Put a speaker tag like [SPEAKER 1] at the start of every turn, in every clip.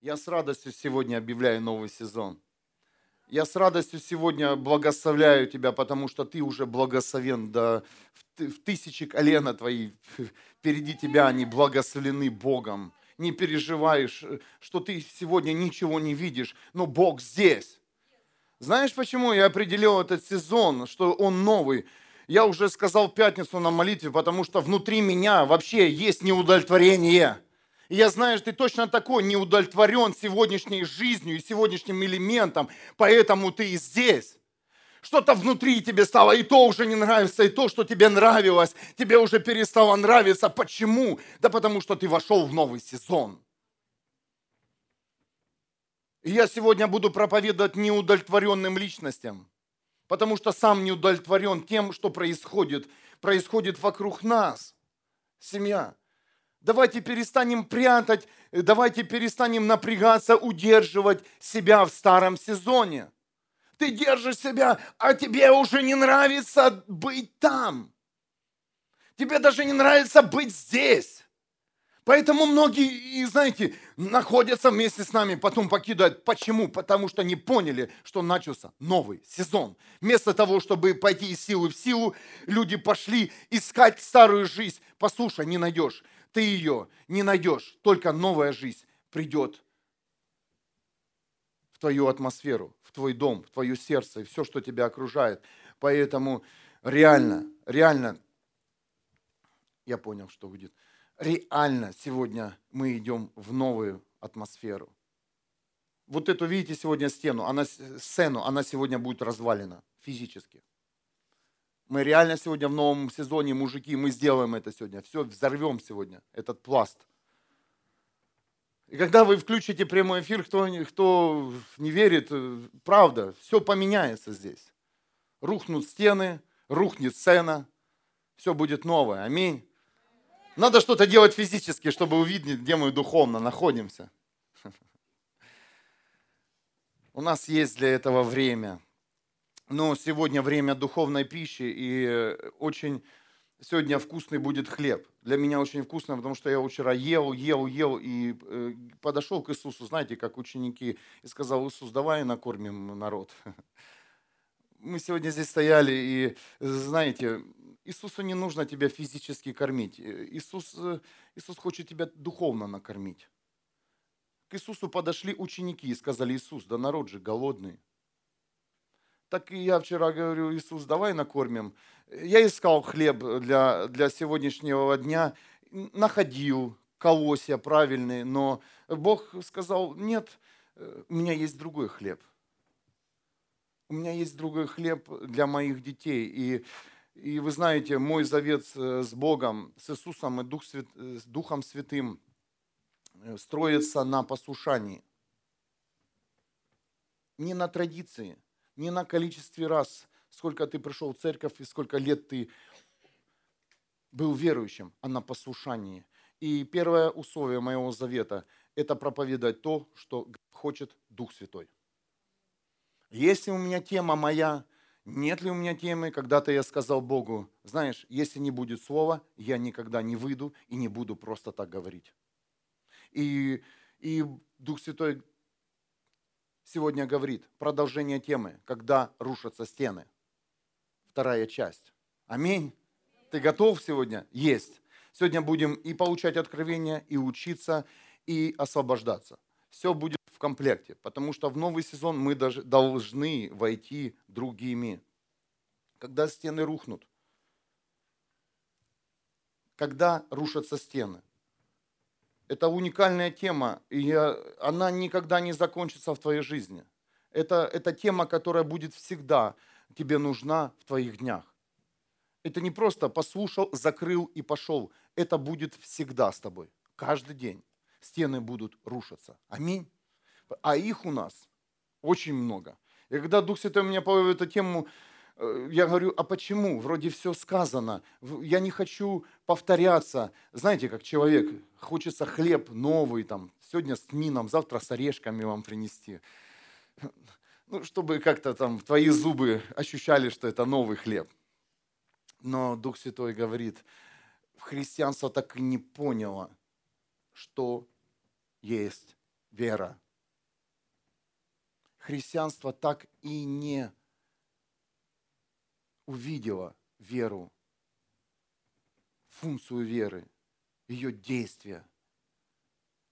[SPEAKER 1] Я с радостью сегодня объявляю новый сезон. Я с радостью сегодня благословляю тебя, потому что ты уже благословен до, в тысячи колена твои впереди тебя, они благословлены Богом. Не переживаешь, что ты сегодня ничего не видишь, но Бог здесь. Знаешь, почему я определил этот сезон, что он новый? Я уже сказал в пятницу на молитве, потому что внутри меня вообще есть неудовлетворение. И я знаю, что ты точно такой неудовлетворен сегодняшней жизнью и сегодняшним элементом, поэтому ты и здесь. Что-то внутри тебе стало, и то уже не нравится, и то, что тебе нравилось, тебе уже перестало нравиться. Почему? Да потому что ты вошел в новый сезон. И я сегодня буду проповедовать неудовлетворенным личностям, потому что сам не удовлетворен тем, что происходит, происходит вокруг нас. Семья. Давайте перестанем прятать, давайте перестанем напрягаться, удерживать себя в старом сезоне. Ты держишь себя, а тебе уже не нравится быть там. Тебе даже не нравится быть здесь. Поэтому многие, знаете, находятся вместе с нами, потом покидают. Почему? Потому что не поняли, что начался новый сезон. Вместо того, чтобы пойти из силы в силу, люди пошли искать старую жизнь. Послушай, не найдешь ты ее не найдешь. Только новая жизнь придет в твою атмосферу, в твой дом, в твое сердце и все, что тебя окружает. Поэтому реально, реально, я понял, что будет. Реально сегодня мы идем в новую атмосферу. Вот эту, видите, сегодня стену, она, сцену, она сегодня будет развалена физически. Мы реально сегодня в новом сезоне, мужики, мы сделаем это сегодня. Все, взорвем сегодня этот пласт. И когда вы включите прямой эфир, кто, кто не верит, правда, все поменяется здесь. Рухнут стены, рухнет сцена, все будет новое. Аминь. Надо что-то делать физически, чтобы увидеть, где мы духовно находимся. У нас есть для этого время но сегодня время духовной пищи, и э, очень сегодня вкусный будет хлеб. Для меня очень вкусно, потому что я вчера ел, ел, ел, и э, подошел к Иисусу, знаете, как ученики, и сказал, Иисус, давай накормим народ. Мы сегодня здесь стояли, и, знаете, Иисусу не нужно тебя физически кормить. Э, Иисус, Иисус хочет тебя духовно накормить. К Иисусу подошли ученики и сказали, Иисус, да народ же голодный. Так и я вчера говорю, Иисус, давай накормим. Я искал хлеб для, для сегодняшнего дня, находил колосья правильные, но Бог сказал, нет, у меня есть другой хлеб. У меня есть другой хлеб для моих детей. И, и вы знаете, мой завет с Богом, с Иисусом и Дух Свят, с Духом Святым строится на послушании. Не на традиции – не на количестве раз, сколько ты пришел в церковь и сколько лет ты был верующим, а на послушании. И первое условие моего завета – это проповедовать то, что хочет Дух Святой. Если у меня тема моя, нет ли у меня темы, когда-то я сказал Богу, знаешь, если не будет слова, я никогда не выйду и не буду просто так говорить. И, и Дух Святой сегодня говорит, продолжение темы, когда рушатся стены. Вторая часть. Аминь. Ты готов сегодня? Есть. Сегодня будем и получать откровения, и учиться, и освобождаться. Все будет в комплекте, потому что в новый сезон мы даже должны войти другими. Когда стены рухнут, когда рушатся стены, это уникальная тема, и она никогда не закончится в твоей жизни. Это, это тема, которая будет всегда тебе нужна в твоих днях. Это не просто послушал, закрыл и пошел. Это будет всегда с тобой, каждый день. Стены будут рушиться. Аминь. А их у нас очень много. И когда Дух Святой меня повел эту тему я говорю, а почему? Вроде все сказано. Я не хочу повторяться. Знаете, как человек, хочется хлеб новый, там, сегодня с тмином, завтра с орешками вам принести. Ну, чтобы как-то там твои зубы ощущали, что это новый хлеб. Но Дух Святой говорит, христианство так и не поняло, что есть вера. Христианство так и не увидела веру, функцию веры, ее действия.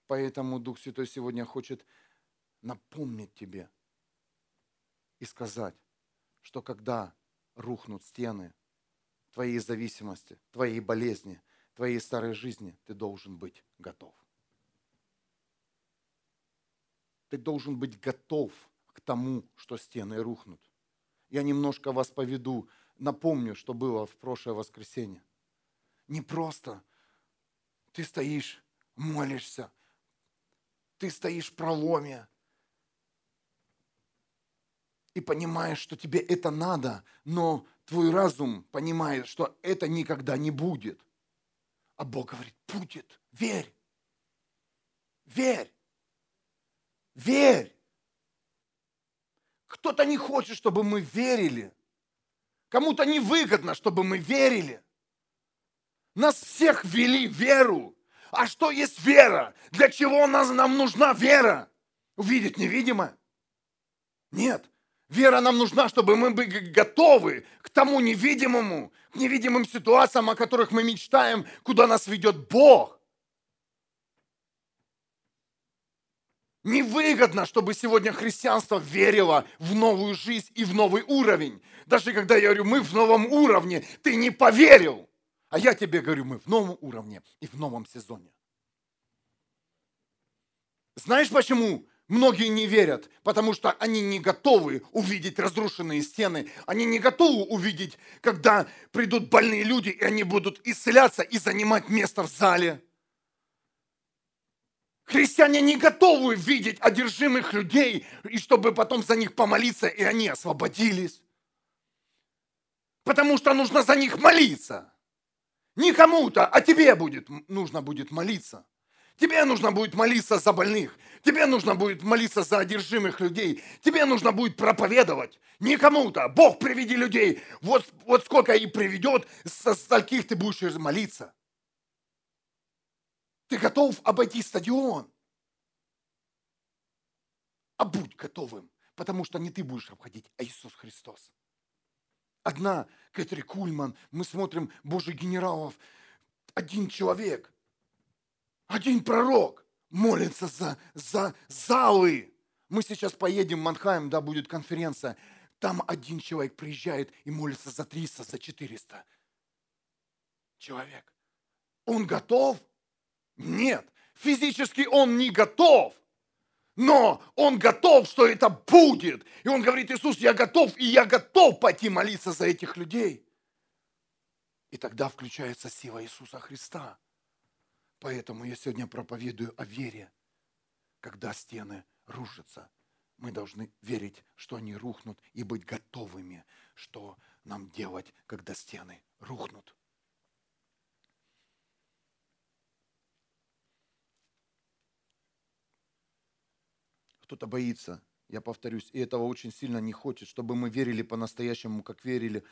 [SPEAKER 1] Поэтому Дух Святой сегодня хочет напомнить тебе и сказать, что когда рухнут стены твоей зависимости, твоей болезни, твоей старой жизни, ты должен быть готов. Ты должен быть готов к тому, что стены рухнут. Я немножко вас поведу напомню, что было в прошлое воскресенье. Не просто ты стоишь, молишься, ты стоишь в проломе и понимаешь, что тебе это надо, но твой разум понимает, что это никогда не будет. А Бог говорит, будет, верь, верь, верь. Кто-то не хочет, чтобы мы верили. Кому-то невыгодно, чтобы мы верили. Нас всех ввели в веру. А что есть вера? Для чего нас, нам нужна вера? Увидеть невидимое? Нет. Вера нам нужна, чтобы мы были готовы к тому невидимому, к невидимым ситуациям, о которых мы мечтаем, куда нас ведет Бог. Невыгодно, чтобы сегодня христианство верило в новую жизнь и в новый уровень. Даже когда я говорю, мы в новом уровне, ты не поверил. А я тебе говорю, мы в новом уровне и в новом сезоне. Знаешь почему многие не верят? Потому что они не готовы увидеть разрушенные стены. Они не готовы увидеть, когда придут больные люди, и они будут исцеляться и занимать место в зале. Христиане не готовы видеть одержимых людей, и чтобы потом за них помолиться, и они освободились. Потому что нужно за них молиться. Не кому-то, а тебе будет, нужно будет молиться. Тебе нужно будет молиться за больных. Тебе нужно будет молиться за одержимых людей. Тебе нужно будет проповедовать. Не кому-то. Бог приведи людей. Вот, вот сколько и приведет, со скольких ты будешь молиться. Ты готов обойти стадион. А будь готовым, потому что не ты будешь обходить, а Иисус Христос. Одна Кэтри Кульман, мы смотрим Божьих генералов, один человек, один пророк молится за, за залы. Мы сейчас поедем в Манхайм, да, будет конференция. Там один человек приезжает и молится за 300, за 400 человек. Он готов? Нет, физически он не готов. Но он готов, что это будет. И он говорит, Иисус, я готов, и я готов пойти молиться за этих людей. И тогда включается сила Иисуса Христа. Поэтому я сегодня проповедую о вере. Когда стены рушатся, мы должны верить, что они рухнут, и быть готовыми, что нам делать, когда стены рухнут. Кто-то боится, я повторюсь, и этого очень сильно не хочет, чтобы мы верили по-настоящему, как верили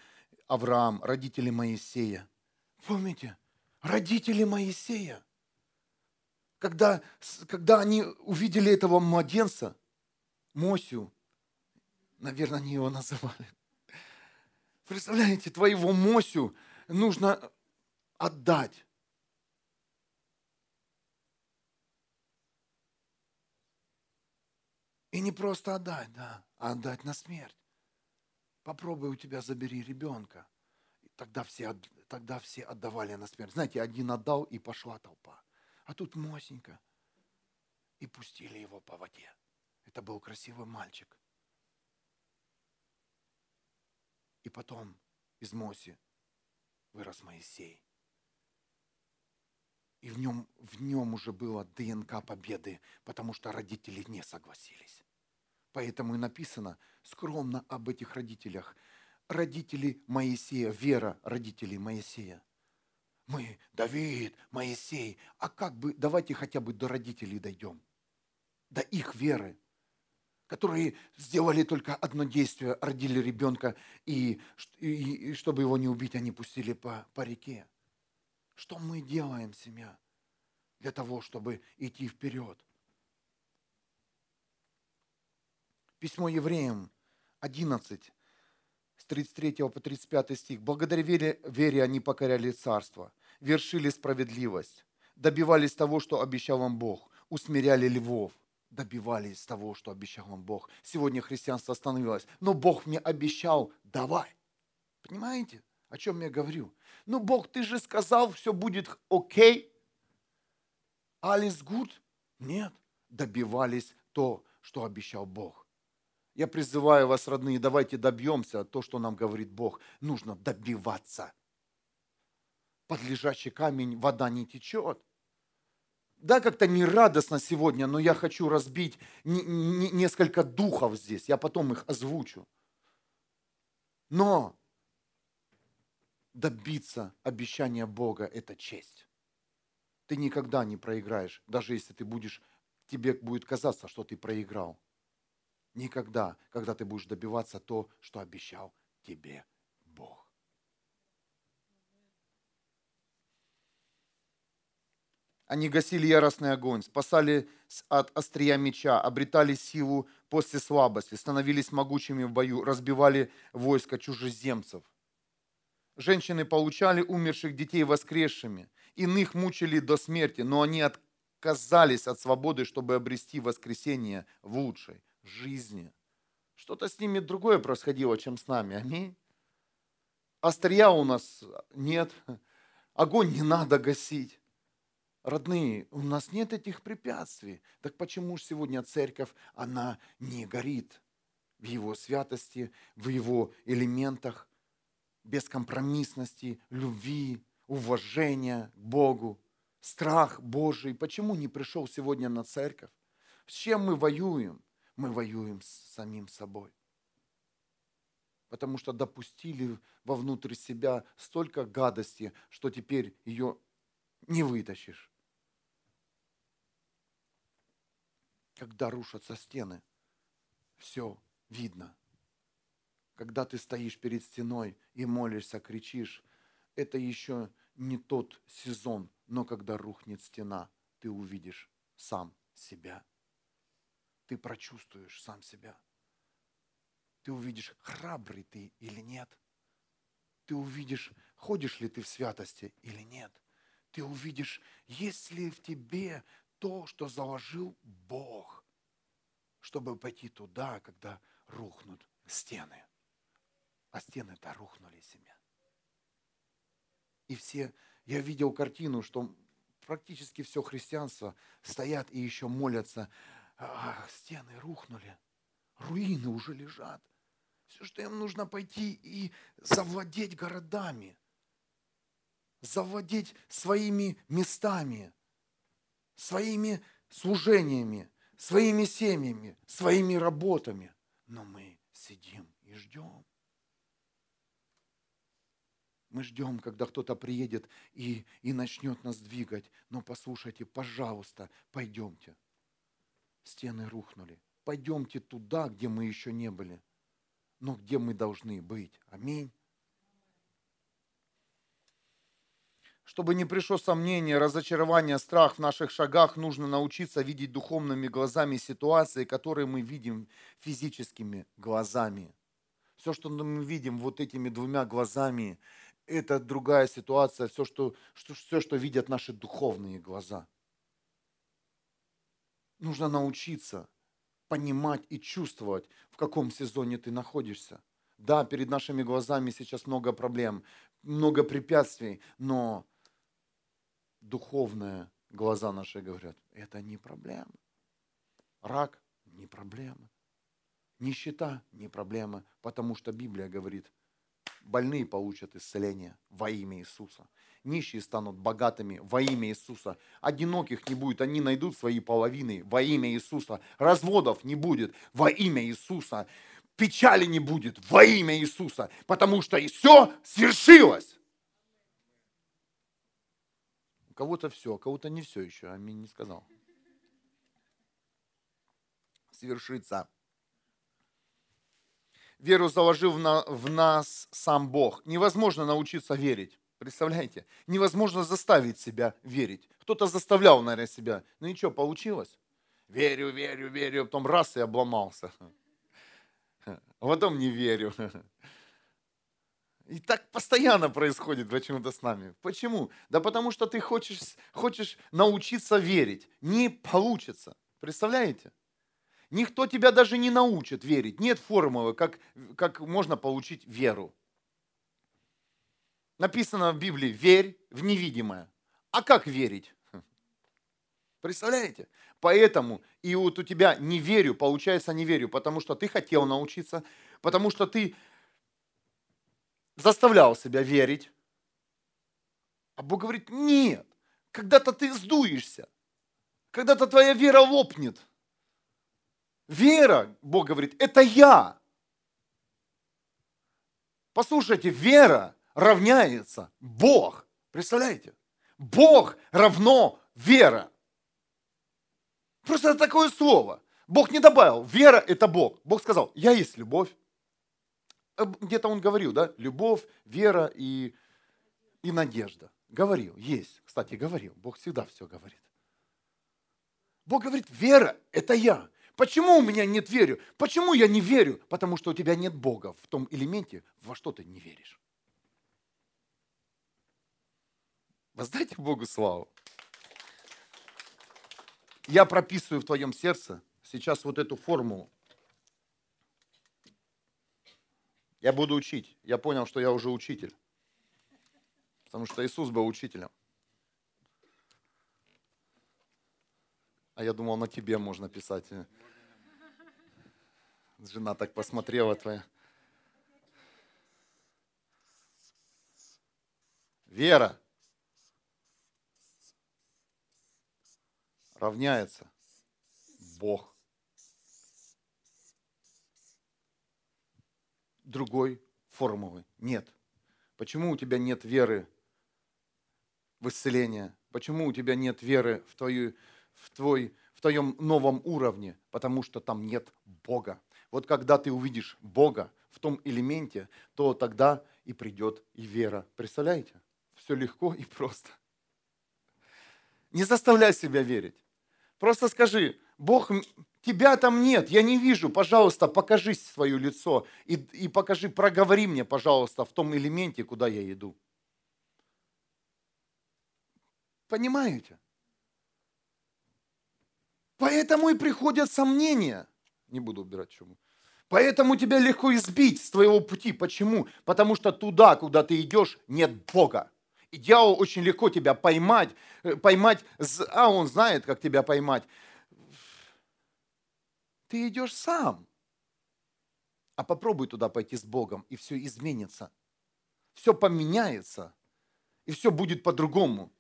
[SPEAKER 1] Авраам, родители Моисея. Помните, родители Моисея, когда, когда они увидели этого младенца, Мосю, наверное, они его называли. Представляете, твоего Мосю нужно отдать. И не просто отдать, да, а отдать на смерть. Попробуй у тебя забери ребенка. Тогда все, тогда все отдавали на смерть. Знаете, один отдал, и пошла толпа. А тут Мосенька. И пустили его по воде. Это был красивый мальчик. И потом из Моси вырос Моисей. И в нем, в нем уже было ДНК победы, потому что родители не согласились. Поэтому и написано скромно об этих родителях. Родители Моисея, вера родителей Моисея. Мы, Давид, Моисей, а как бы, давайте хотя бы до родителей дойдем. До их веры, которые сделали только одно действие, родили ребенка, и, и, и чтобы его не убить, они пустили по, по реке. Что мы делаем, семья, для того, чтобы идти вперед? Письмо евреям 11, с 33 по 35 стих. Благодаря вере, вере они покоряли царство, вершили справедливость, добивались того, что обещал вам Бог, усмиряли львов, добивались того, что обещал вам Бог. Сегодня христианство остановилось, но Бог мне обещал, давай. Понимаете, о чем я говорю? Ну, Бог, ты же сказал, все будет окей. Алис гуд? Нет, добивались то, что обещал Бог. Я призываю вас, родные, давайте добьемся то, что нам говорит Бог. Нужно добиваться. Под лежачий камень вода не течет. Да, как-то не радостно сегодня, но я хочу разбить несколько духов здесь. Я потом их озвучу. Но добиться обещания Бога – это честь. Ты никогда не проиграешь, даже если ты будешь, тебе будет казаться, что ты проиграл. Никогда, когда ты будешь добиваться то, что обещал тебе Бог. Они гасили яростный огонь, спасали от острия меча, обретали силу после слабости, становились могучими в бою, разбивали войска чужеземцев. Женщины получали умерших детей воскресшими, иных мучили до смерти, но они отказались от свободы, чтобы обрести воскресение в лучшей жизни. Что-то с ними другое происходило, чем с нами. Аминь. Острия у нас нет. Огонь не надо гасить. Родные, у нас нет этих препятствий. Так почему же сегодня церковь, она не горит в его святости, в его элементах, бескомпромиссности, любви, уважения к Богу, страх Божий. Почему не пришел сегодня на церковь? С чем мы воюем? Мы воюем с самим собой. Потому что допустили вовнутрь себя столько гадости, что теперь ее не вытащишь. Когда рушатся стены, все видно – когда ты стоишь перед стеной и молишься, кричишь, это еще не тот сезон, но когда рухнет стена, ты увидишь сам себя. Ты прочувствуешь сам себя. Ты увидишь, храбрый ты или нет. Ты увидишь, ходишь ли ты в святости или нет. Ты увидишь, есть ли в тебе то, что заложил Бог, чтобы пойти туда, когда рухнут стены а стены-то рухнули семя. И все, я видел картину, что практически все христианство стоят и еще молятся, а, стены рухнули, руины уже лежат. Все, что им нужно пойти и завладеть городами, завладеть своими местами, своими служениями, своими семьями, своими работами. Но мы сидим и ждем. Мы ждем, когда кто-то приедет и, и начнет нас двигать. Но послушайте, пожалуйста, пойдемте. Стены рухнули. Пойдемте туда, где мы еще не были, но где мы должны быть. Аминь. Чтобы не пришло сомнение, разочарование, страх в наших шагах, нужно научиться видеть духовными глазами ситуации, которые мы видим физическими глазами. Все, что мы видим вот этими двумя глазами, это другая ситуация, все что, что, все, что видят наши духовные глаза. Нужно научиться понимать и чувствовать, в каком сезоне ты находишься. Да, перед нашими глазами сейчас много проблем, много препятствий, но духовные глаза наши говорят, это не проблема. Рак – не проблема. Нищета – не проблема, потому что Библия говорит – Больные получат исцеление во имя Иисуса. Нищие станут богатыми во имя Иисуса. Одиноких не будет, они найдут свои половины во имя Иисуса. Разводов не будет во имя Иисуса. Печали не будет во имя Иисуса, потому что и все свершилось. У кого-то все, а кого-то не все еще. Аминь не сказал. Свершится веру заложил в нас сам Бог. Невозможно научиться верить. Представляете? Невозможно заставить себя верить. Кто-то заставлял, наверное, себя. Ну ничего, получилось. Верю, верю, верю. Потом раз и обломался. а потом не верю. И так постоянно происходит почему-то с нами. Почему? Да потому что ты хочешь, хочешь научиться верить. Не получится. Представляете? Никто тебя даже не научит верить. Нет формулы, как, как можно получить веру. Написано в Библии, верь в невидимое. А как верить? Представляете? Поэтому и вот у тебя не верю, получается не верю, потому что ты хотел научиться, потому что ты заставлял себя верить. А Бог говорит, нет, когда-то ты сдуешься, когда-то твоя вера лопнет. Вера, Бог говорит, это я. Послушайте, вера равняется Бог. Представляете? Бог равно вера. Просто это такое слово. Бог не добавил, вера – это Бог. Бог сказал, я есть любовь. Где-то он говорил, да, любовь, вера и, и надежда. Говорил, есть. Кстати, говорил. Бог всегда все говорит. Бог говорит, вера – это я. Почему у меня нет веры? Почему я не верю? Потому что у тебя нет Бога в том элементе, во что ты не веришь. Воздайте Богу славу. Я прописываю в твоем сердце сейчас вот эту формулу. Я буду учить. Я понял, что я уже учитель. Потому что Иисус был учителем. А я думал, на тебе можно писать. Жена так посмотрела твоя. Вера равняется Бог. другой формулы нет. Почему у тебя нет веры в исцеление? Почему у тебя нет веры в, твою, в, твой, в твоем новом уровне? Потому что там нет Бога. Вот когда ты увидишь Бога в том элементе, то тогда и придет и вера. Представляете? Все легко и просто. Не заставляй себя верить. Просто скажи, Бог, тебя там нет, я не вижу, пожалуйста, покажи свое лицо и, и покажи, проговори мне, пожалуйста, в том элементе, куда я иду. Понимаете? Поэтому и приходят сомнения. Не буду убирать чему. Поэтому тебя легко избить с твоего пути. Почему? Потому что туда, куда ты идешь, нет Бога. И дьявол очень легко тебя поймать, э, поймать, а он знает, как тебя поймать ты идешь сам. А попробуй туда пойти с Богом, и все изменится. Все поменяется, и все будет по-другому.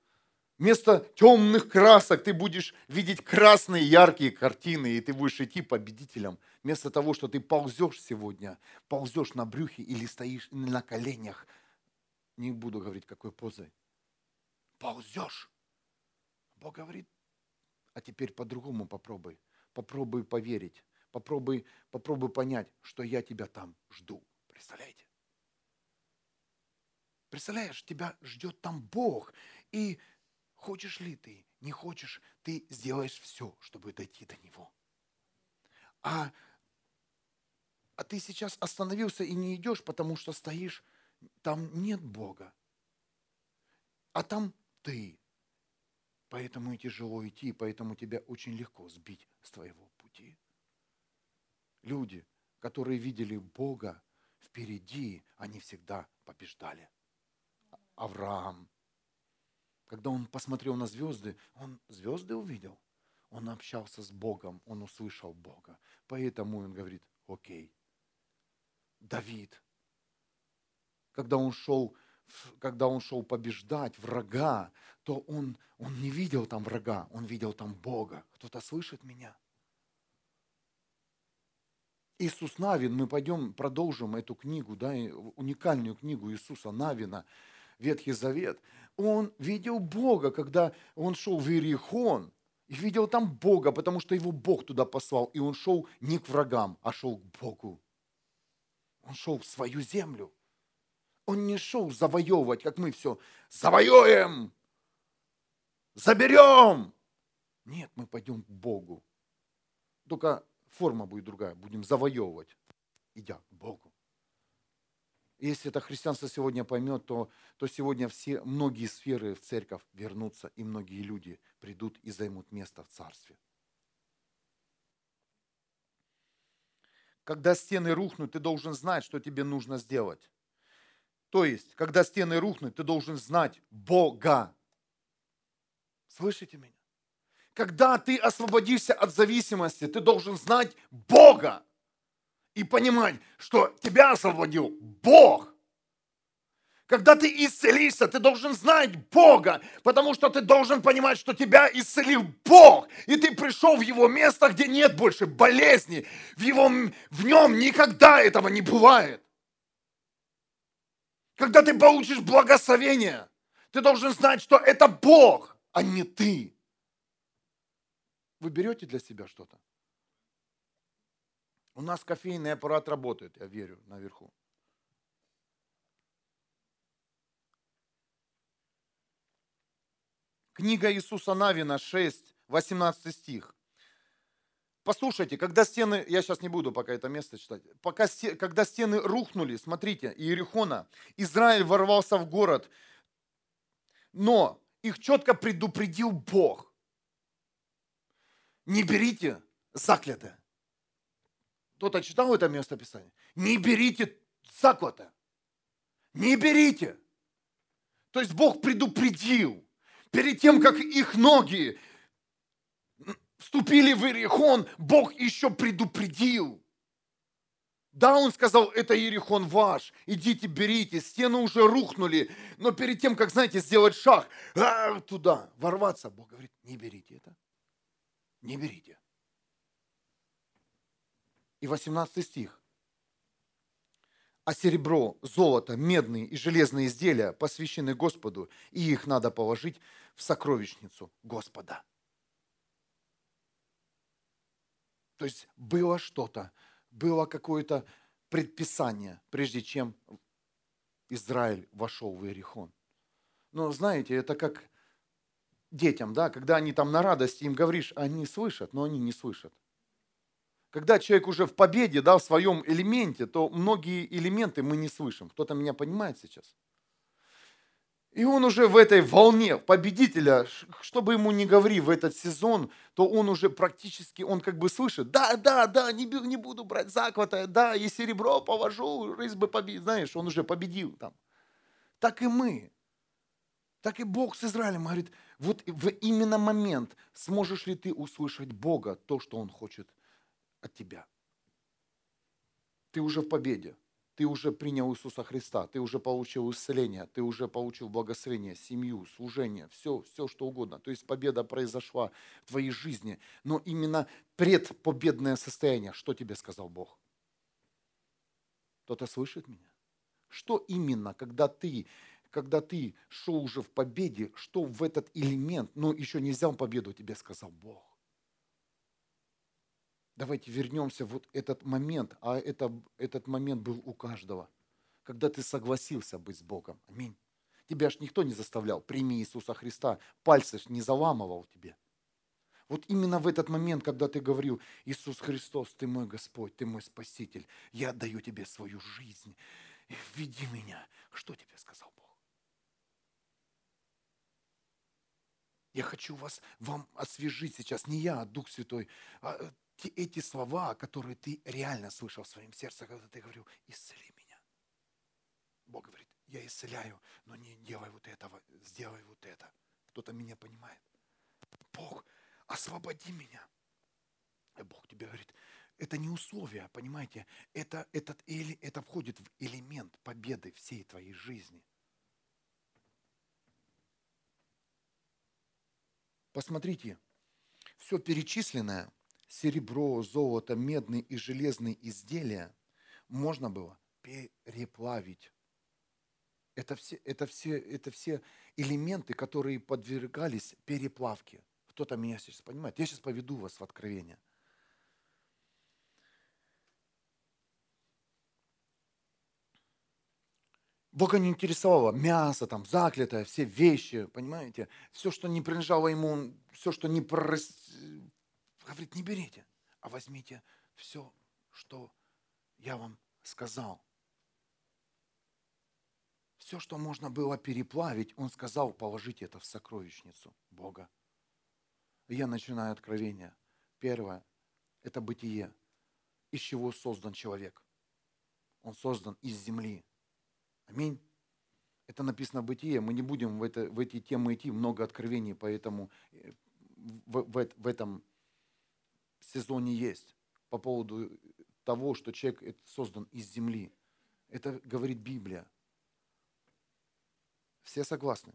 [SPEAKER 1] Вместо темных красок ты будешь видеть красные яркие картины, и ты будешь идти победителем. Вместо того, что ты ползешь сегодня, ползешь на брюхе или стоишь на коленях, не буду говорить, какой позой, ползешь. Бог говорит, а теперь по-другому попробуй попробуй поверить, попробуй, попробуй понять, что я тебя там жду. Представляете? Представляешь, тебя ждет там Бог. И хочешь ли ты, не хочешь, ты сделаешь все, чтобы дойти до Него. А, а ты сейчас остановился и не идешь, потому что стоишь, там нет Бога. А там ты. Поэтому и тяжело идти, поэтому тебя очень легко сбить с твоего пути. Люди, которые видели Бога впереди, они всегда побеждали. Авраам, когда он посмотрел на звезды, он звезды увидел. Он общался с Богом, он услышал Бога. Поэтому он говорит, окей. Давид, когда он шел когда он шел побеждать врага, то он, он не видел там врага, он видел там Бога. Кто-то слышит меня? Иисус Навин, мы пойдем, продолжим эту книгу, да, уникальную книгу Иисуса Навина, Ветхий Завет. Он видел Бога, когда он шел в Иерихон, и видел там Бога, потому что его Бог туда послал. И он шел не к врагам, а шел к Богу. Он шел в свою землю. Он не шел завоевывать, как мы все завоюем, заберем. Нет, мы пойдем к Богу. Только форма будет другая, будем завоевывать. идя к Богу. Если это христианство сегодня поймет, то, то сегодня все, многие сферы в церковь вернутся, и многие люди придут и займут место в царстве. Когда стены рухнут, ты должен знать, что тебе нужно сделать. То есть, когда стены рухнут, ты должен знать Бога. Слышите меня? Когда ты освободишься от зависимости, ты должен знать Бога и понимать, что тебя освободил Бог. Когда ты исцелишься, ты должен знать Бога, потому что ты должен понимать, что тебя исцелил Бог, и ты пришел в Его место, где нет больше болезни, в, его, в Нем никогда этого не бывает. Когда ты получишь благословение, ты должен знать, что это Бог, а не ты. Вы берете для себя что-то? У нас кофейный аппарат работает, я верю, наверху. Книга Иисуса Навина 6, 18 стих. Послушайте, когда стены, я сейчас не буду пока это место читать, пока, когда стены рухнули, смотрите, Иерихона, Израиль ворвался в город, но их четко предупредил Бог. Не берите заклятое. Кто-то читал это место Писания? Не берите заклято. Не берите. То есть Бог предупредил. Перед тем, как их ноги вступили в Иерихон, Бог еще предупредил. Да, он сказал, это Иерихон ваш, идите, берите, стены уже рухнули, но перед тем, как, знаете, сделать шаг а, туда, ворваться, Бог говорит, не берите это, не берите. И 18 стих. А серебро, золото, медные и железные изделия посвящены Господу, и их надо положить в сокровищницу Господа. То есть было что-то, было какое-то предписание, прежде чем Израиль вошел в Иерихон. Но знаете, это как детям, да, когда они там на радости им говоришь, они слышат, но они не слышат. Когда человек уже в победе, да, в своем элементе, то многие элементы мы не слышим. Кто-то меня понимает сейчас? И он уже в этой волне победителя, чтобы ему не говори в этот сезон, то он уже практически, он как бы слышит, да, да, да, не, не буду брать захвата, да, и серебро повожу, рысь бы победил, знаешь, он уже победил там. Так и мы. Так и Бог с Израилем говорит, вот в именно момент сможешь ли ты услышать Бога, то, что Он хочет от тебя. Ты уже в победе ты уже принял Иисуса Христа, ты уже получил исцеление, ты уже получил благословение, семью, служение, все, все что угодно. То есть победа произошла в твоей жизни. Но именно предпобедное состояние, что тебе сказал Бог? Кто-то слышит меня? Что именно, когда ты, когда ты шел уже в победе, что в этот элемент, но еще не взял победу, тебе сказал Бог? Давайте вернемся вот этот момент, а это, этот момент был у каждого, когда ты согласился быть с Богом. Аминь. Тебя ж никто не заставлял, прими Иисуса Христа, пальцы ж не заламывал тебе. Вот именно в этот момент, когда ты говорил, Иисус Христос, ты мой Господь, ты мой Спаситель, я отдаю тебе свою жизнь, веди меня. Что тебе сказал Бог? Я хочу вас, вам освежить сейчас, не я, а Дух Святой. А, те, эти слова, которые ты реально слышал в своем сердце, когда ты говорил, исцели меня. Бог говорит, я исцеляю, но не делай вот этого, сделай вот это. Кто-то меня понимает. Бог, освободи меня. И Бог тебе говорит, это не условие, понимаете? Это, этот, это входит в элемент победы всей твоей жизни. Посмотрите, все перечисленное – серебро, золото, медные и железные изделия можно было переплавить. Это все, это, все, это все элементы, которые подвергались переплавке. Кто-то меня сейчас понимает. Я сейчас поведу вас в откровение. Бога не интересовало мясо, там, заклятое, все вещи, понимаете? Все, что не принадлежало ему, все, что не Говорит, не берите, а возьмите все, что я вам сказал. Все, что можно было переплавить, он сказал, положите это в сокровищницу Бога. Я начинаю откровение. Первое – это бытие. Из чего создан человек? Он создан из земли. Аминь. Это написано в Бытие. Мы не будем в, это, в эти темы идти, много откровений, поэтому э, в, в, в этом сезоне есть по поводу того, что человек создан из земли. Это говорит Библия. Все согласны,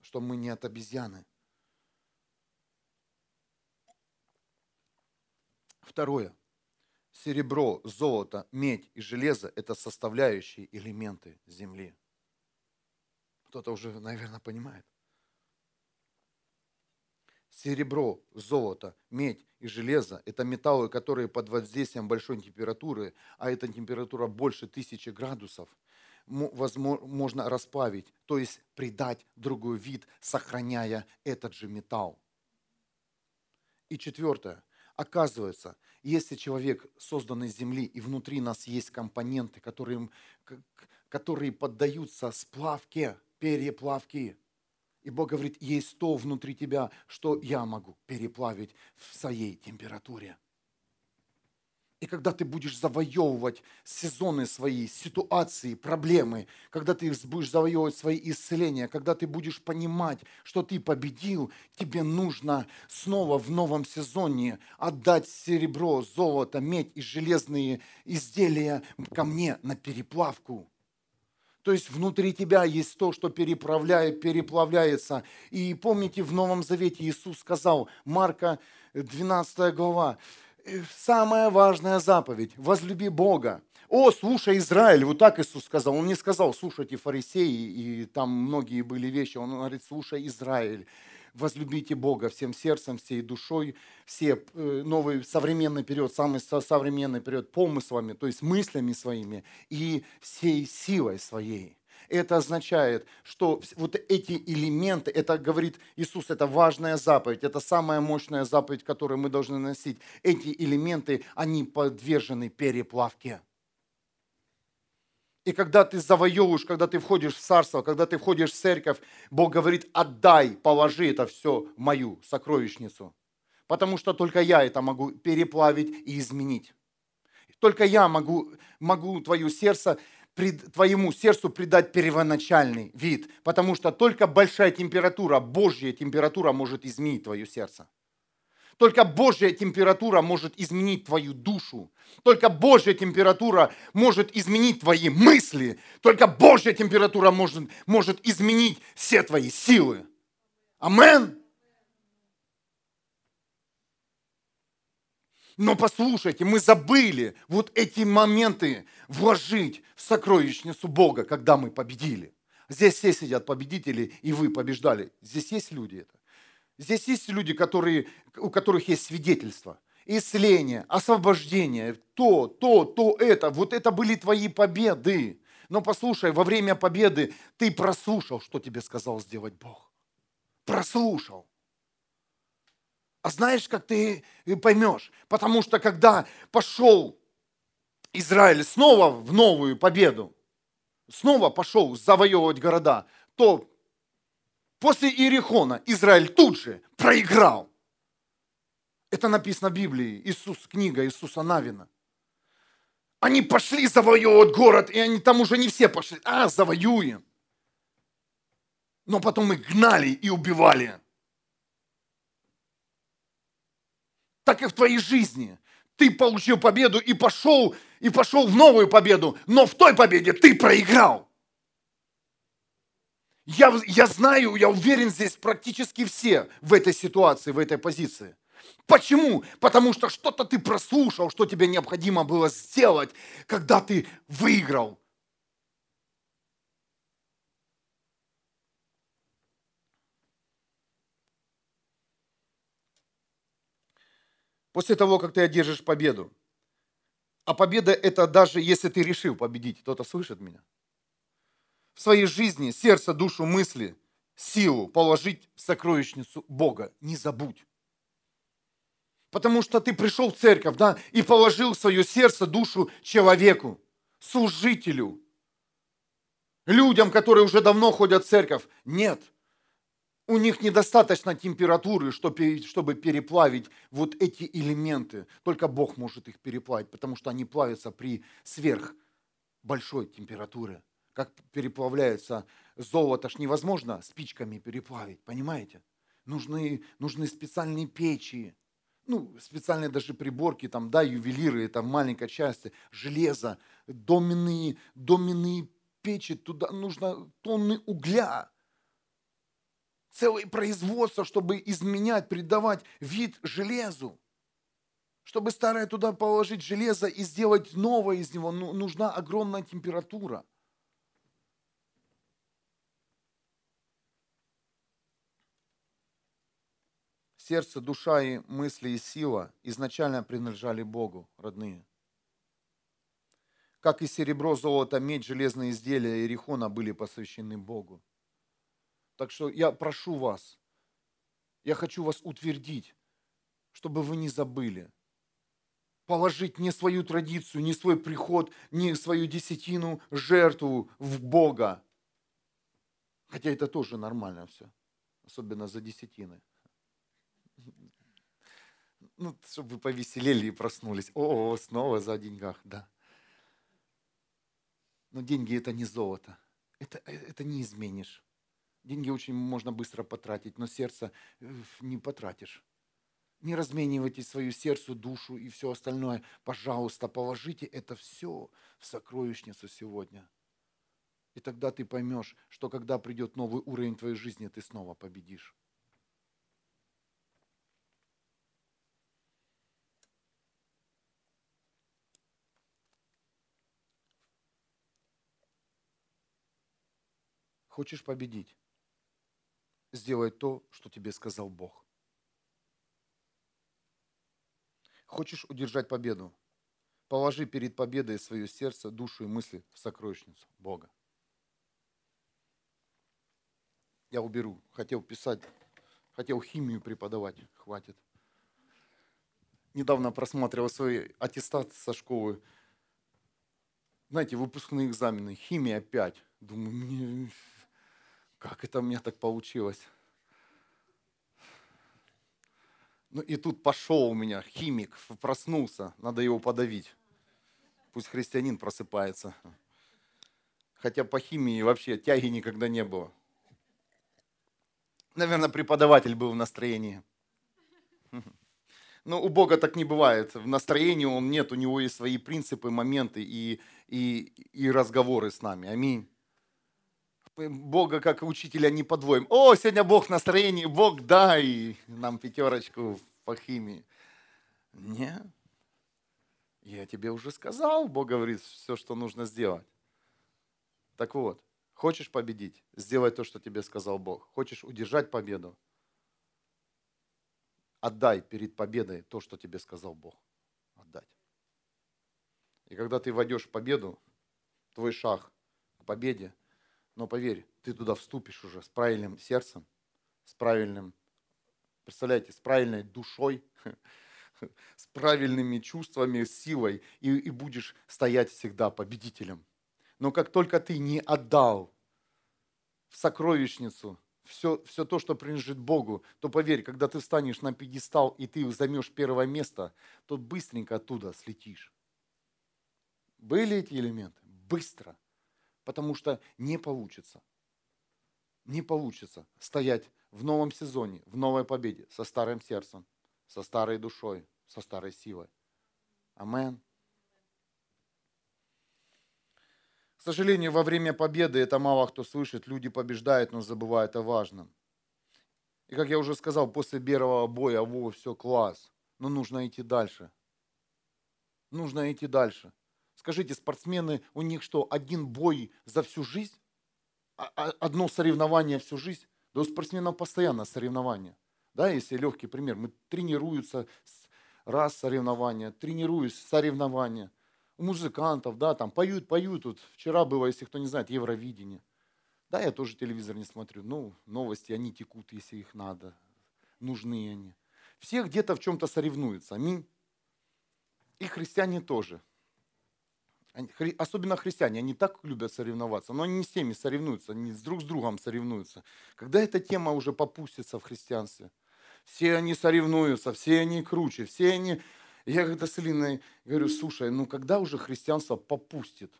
[SPEAKER 1] что мы не от обезьяны. Второе. Серебро, золото, медь и железо – это составляющие элементы земли. Кто-то уже, наверное, понимает. Серебро, золото, медь и железо – это металлы, которые под воздействием большой температуры, а эта температура больше тысячи градусов, можно расплавить, то есть придать другой вид, сохраняя этот же металл. И четвертое. Оказывается, если человек создан из земли, и внутри нас есть компоненты, которые, которые поддаются сплавке, переплавке, и Бог говорит, есть то внутри тебя, что я могу переплавить в своей температуре. И когда ты будешь завоевывать сезоны свои, ситуации, проблемы, когда ты будешь завоевывать свои исцеления, когда ты будешь понимать, что ты победил, тебе нужно снова в новом сезоне отдать серебро, золото, медь и железные изделия ко мне на переплавку. То есть внутри тебя есть то, что переправляет, переплавляется. И помните, в Новом Завете Иисус сказал, Марка 12 глава, «Э, самая важная заповедь – возлюби Бога. О, слушай, Израиль, вот так Иисус сказал. Он не сказал, слушайте фарисеи, и там многие были вещи. Он говорит, слушай, Израиль, возлюбите Бога всем сердцем, всей душой, все э, новый современный период, самый современный период помыслами, то есть мыслями своими и всей силой своей. Это означает, что вот эти элементы, это говорит Иисус, это важная заповедь, это самая мощная заповедь, которую мы должны носить. Эти элементы, они подвержены переплавке. И когда ты завоевываешь, когда ты входишь в царство, когда ты входишь в церковь, Бог говорит, отдай, положи это все в мою сокровищницу. Потому что только я это могу переплавить и изменить. Только я могу, могу твое сердце, твоему сердцу придать первоначальный вид. Потому что только большая температура, Божья температура может изменить твое сердце. Только Божья температура может изменить твою душу. Только Божья температура может изменить твои мысли. Только Божья температура может, может изменить все твои силы. Амен. Но послушайте, мы забыли вот эти моменты вложить в сокровищницу Бога, когда мы победили. Здесь все сидят победители, и вы побеждали. Здесь есть люди это. Здесь есть люди, которые, у которых есть свидетельство. Исцеление, освобождение, то, то, то, это. Вот это были твои победы. Но послушай, во время победы ты прослушал, что тебе сказал сделать Бог. Прослушал. А знаешь, как ты поймешь? Потому что когда пошел Израиль снова в новую победу, снова пошел завоевывать города, то После Иерихона Израиль тут же проиграл. Это написано в Библии, Иисус, книга Иисуса Навина. Они пошли завоевывать город, и они там уже не все пошли. А, завоюем. Но потом их гнали и убивали. Так и в твоей жизни. Ты получил победу и пошел, и пошел в новую победу, но в той победе ты проиграл. Я, я знаю, я уверен, здесь практически все в этой ситуации, в этой позиции. Почему? Потому что что-то ты прослушал, что тебе необходимо было сделать, когда ты выиграл. После того, как ты одержишь победу. А победа это даже если ты решил победить. Кто-то слышит меня? В своей жизни сердце, душу, мысли, силу положить в сокровищницу Бога. Не забудь. Потому что ты пришел в церковь, да, и положил свое сердце, душу человеку, служителю, людям, которые уже давно ходят в церковь. Нет. У них недостаточно температуры, чтобы переплавить вот эти элементы. Только Бог может их переплавить, потому что они плавятся при сверх большой температуре. Как переплавляется золото, ж невозможно спичками переплавить, понимаете? Нужны, нужны специальные печи, ну, специальные даже приборки, там, да, ювелиры, это маленькая часть, железо, доменные, доменные печи, туда нужно тонны угля, целое производство, чтобы изменять, придавать вид железу. Чтобы старое туда положить железо и сделать новое из него, ну, нужна огромная температура. Сердце, душа и мысли и сила изначально принадлежали Богу, родные. Как и серебро, золото, медь, железные изделия Иерихона были посвящены Богу. Так что я прошу вас, я хочу вас утвердить, чтобы вы не забыли. Положить не свою традицию, не свой приход, не свою десятину, жертву в Бога. Хотя это тоже нормально все, особенно за десятины. Ну, чтобы вы повеселели и проснулись. О, снова за деньгах, да. Но деньги это не золото. Это, это не изменишь. Деньги очень можно быстро потратить, но сердце э, не потратишь. Не разменивайте свою сердце, душу и все остальное. Пожалуйста, положите это все в сокровищницу сегодня. И тогда ты поймешь, что когда придет новый уровень твоей жизни, ты снова победишь. Хочешь победить? Сделай то, что тебе сказал Бог. Хочешь удержать победу? Положи перед победой свое сердце, душу и мысли в сокровищницу Бога. Я уберу. Хотел писать, хотел химию преподавать. Хватит. Недавно просматривал свой аттестат со школы. Знаете, выпускные экзамены. Химия 5. Думаю, мне как это у меня так получилось? Ну и тут пошел у меня химик, проснулся, надо его подавить. Пусть христианин просыпается. Хотя по химии вообще тяги никогда не было. Наверное, преподаватель был в настроении. Но у Бога так не бывает. В настроении Он нет, у Него есть свои принципы, моменты и, и, и разговоры с нами. Аминь. Бога как учителя не подвоим. О, сегодня Бог в настроении, Бог дай нам пятерочку по химии. Нет. Я тебе уже сказал, Бог говорит, все, что нужно сделать. Так вот, хочешь победить, сделай то, что тебе сказал Бог. Хочешь удержать победу, отдай перед победой то, что тебе сказал Бог. Отдать. И когда ты войдешь в победу, твой шаг к победе – но поверь, ты туда вступишь уже с правильным сердцем, с правильным, представляете, с правильной душой, с правильными чувствами, силой, и, и будешь стоять всегда победителем. Но как только ты не отдал в сокровищницу все, все то, что принадлежит Богу, то поверь, когда ты встанешь на пьедестал и ты займешь первое место, то быстренько оттуда слетишь. Были эти элементы? Быстро потому что не получится. Не получится стоять в новом сезоне, в новой победе со старым сердцем, со старой душой, со старой силой. Амен. К сожалению, во время победы это мало кто слышит. Люди побеждают, но забывают о важном. И как я уже сказал, после первого боя, во, все, класс. Но нужно идти дальше. Нужно идти дальше. Скажите, спортсмены, у них что, один бой за всю жизнь? А, а, одно соревнование всю жизнь? Да у спортсменов постоянно соревнования. Да, если легкий пример, мы тренируются раз соревнования, тренируюсь соревнования. У музыкантов, да, там поют, поют. Вот вчера было, если кто не знает, Евровидение. Да, я тоже телевизор не смотрю. Ну, новости, они текут, если их надо. Нужны они. все где-то в чем-то соревнуются. Аминь. И христиане тоже. Особенно христиане, они так любят соревноваться, но они не с теми соревнуются, они с друг с другом соревнуются. Когда эта тема уже попустится в христианстве, все они соревнуются, все они круче, все они... Я когда с Илиной говорю, слушай, ну когда уже христианство попустит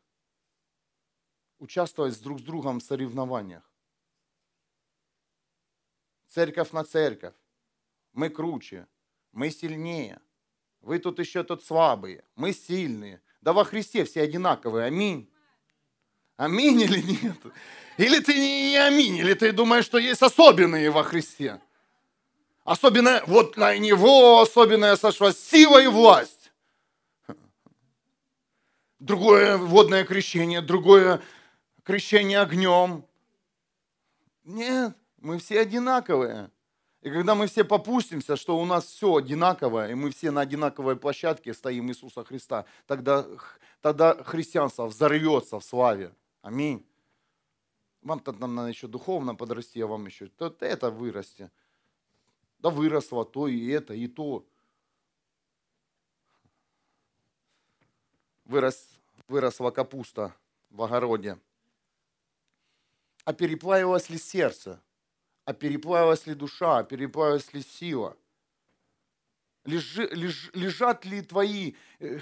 [SPEAKER 1] участвовать с друг с другом в соревнованиях? Церковь на церковь. Мы круче, мы сильнее. Вы тут еще тут слабые, мы сильные. Да во Христе все одинаковые. Аминь. Аминь или нет? Или ты не аминь, или ты думаешь, что есть особенные во Христе? Особенно вот на него особенная сошла сила и власть. Другое водное крещение, другое крещение огнем. Нет, мы все одинаковые. И когда мы все попустимся, что у нас все одинаковое, и мы все на одинаковой площадке стоим Иисуса Христа, тогда, тогда христианство взорвется в славе. Аминь. Вам тогда надо еще духовно подрасти, а вам еще то это вырасти. Да выросло то и это, и то. Вырос, выросла капуста в огороде. А переплавилось ли сердце? А переплавилась ли душа, а переплавилась ли сила? Лежи, леж, лежат ли твои э,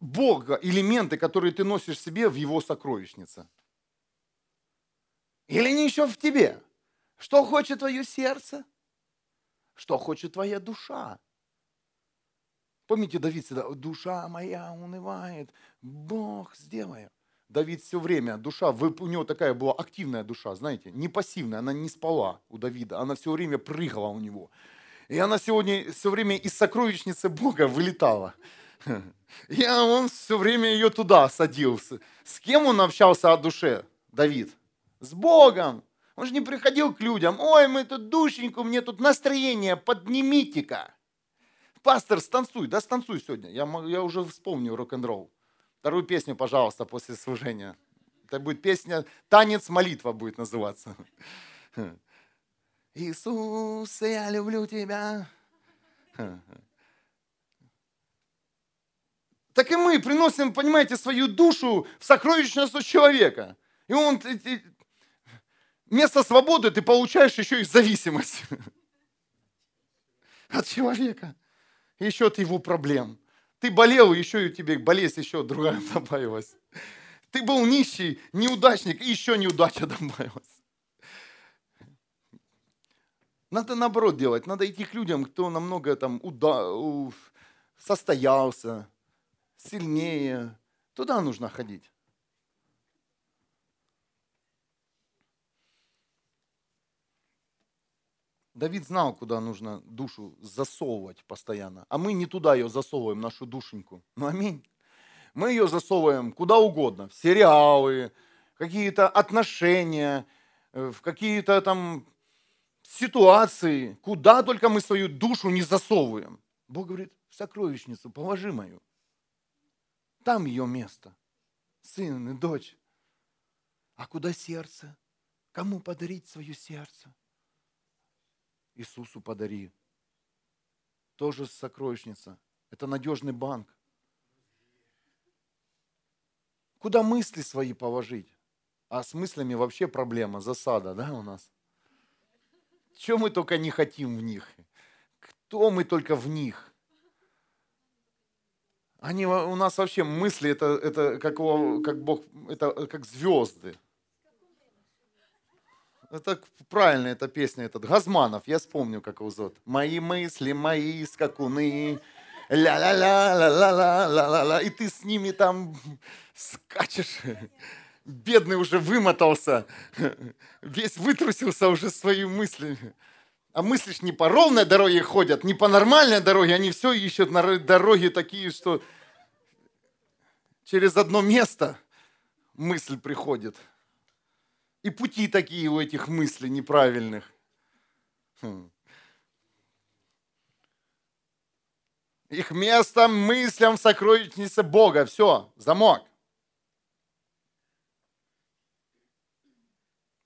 [SPEAKER 1] Бога элементы, которые ты носишь в себе в Его сокровищнице? Или не еще в тебе? Что хочет твое сердце? Что хочет твоя душа? Помните, Давид всегда, душа моя унывает, Бог сделает. Давид все время, душа, у него такая была активная душа, знаете, не пассивная, она не спала у Давида, она все время прыгала у него. И она сегодня все время из сокровищницы Бога вылетала. И он все время ее туда садился. С кем он общался о душе, Давид? С Богом. Он же не приходил к людям. Ой, мы тут душеньку, мне тут настроение, поднимите-ка. Пастор, станцуй, да станцуй сегодня. Я, я уже вспомню рок-н-ролл. Вторую песню, пожалуйста, после служения. Это будет песня «Танец молитва» будет называться. Иисус, я люблю тебя. Так и мы приносим, понимаете, свою душу в сокровищницу человека. И он вместо свободы ты получаешь еще и зависимость от человека. Еще от его проблем. Ты болел, еще и тебе болезнь еще другая добавилась. Ты был нищий, неудачник, и еще неудача добавилась. Надо наоборот делать. Надо идти к людям, кто намного там уда... состоялся, сильнее. Туда нужно ходить. Давид знал, куда нужно душу засовывать постоянно. А мы не туда ее засовываем, нашу душеньку. Ну аминь. Мы ее засовываем куда угодно. В сериалы, какие-то отношения, э, в какие-то там ситуации. Куда только мы свою душу не засовываем. Бог говорит, в сокровищницу положи мою. Там ее место. Сын и дочь. А куда сердце? Кому подарить свое сердце? Иисусу подари. Тоже сокровищница. Это надежный банк. Куда мысли свои положить? А с мыслями вообще проблема, засада, да, у нас? Чего мы только не хотим в них? Кто мы только в них? Они у нас вообще мысли, это, это как, как Бог, это как звезды. Это правильно, эта песня, этот Газманов, я вспомню, как его зовут. Мои мысли, мои скакуны, ля-ля-ля-ля-ля-ля-ля-ля. И ты с ними там скачешь. Бедный уже вымотался, весь вытрусился уже своими мыслями. А мыслишь, не по ровной дороге ходят, не по нормальной дороге, они все ищут на дороге такие, что через одно место мысль приходит – и пути такие у этих мыслей неправильных. Хм. Их место мыслям в сокровищнице Бога. Все, замок.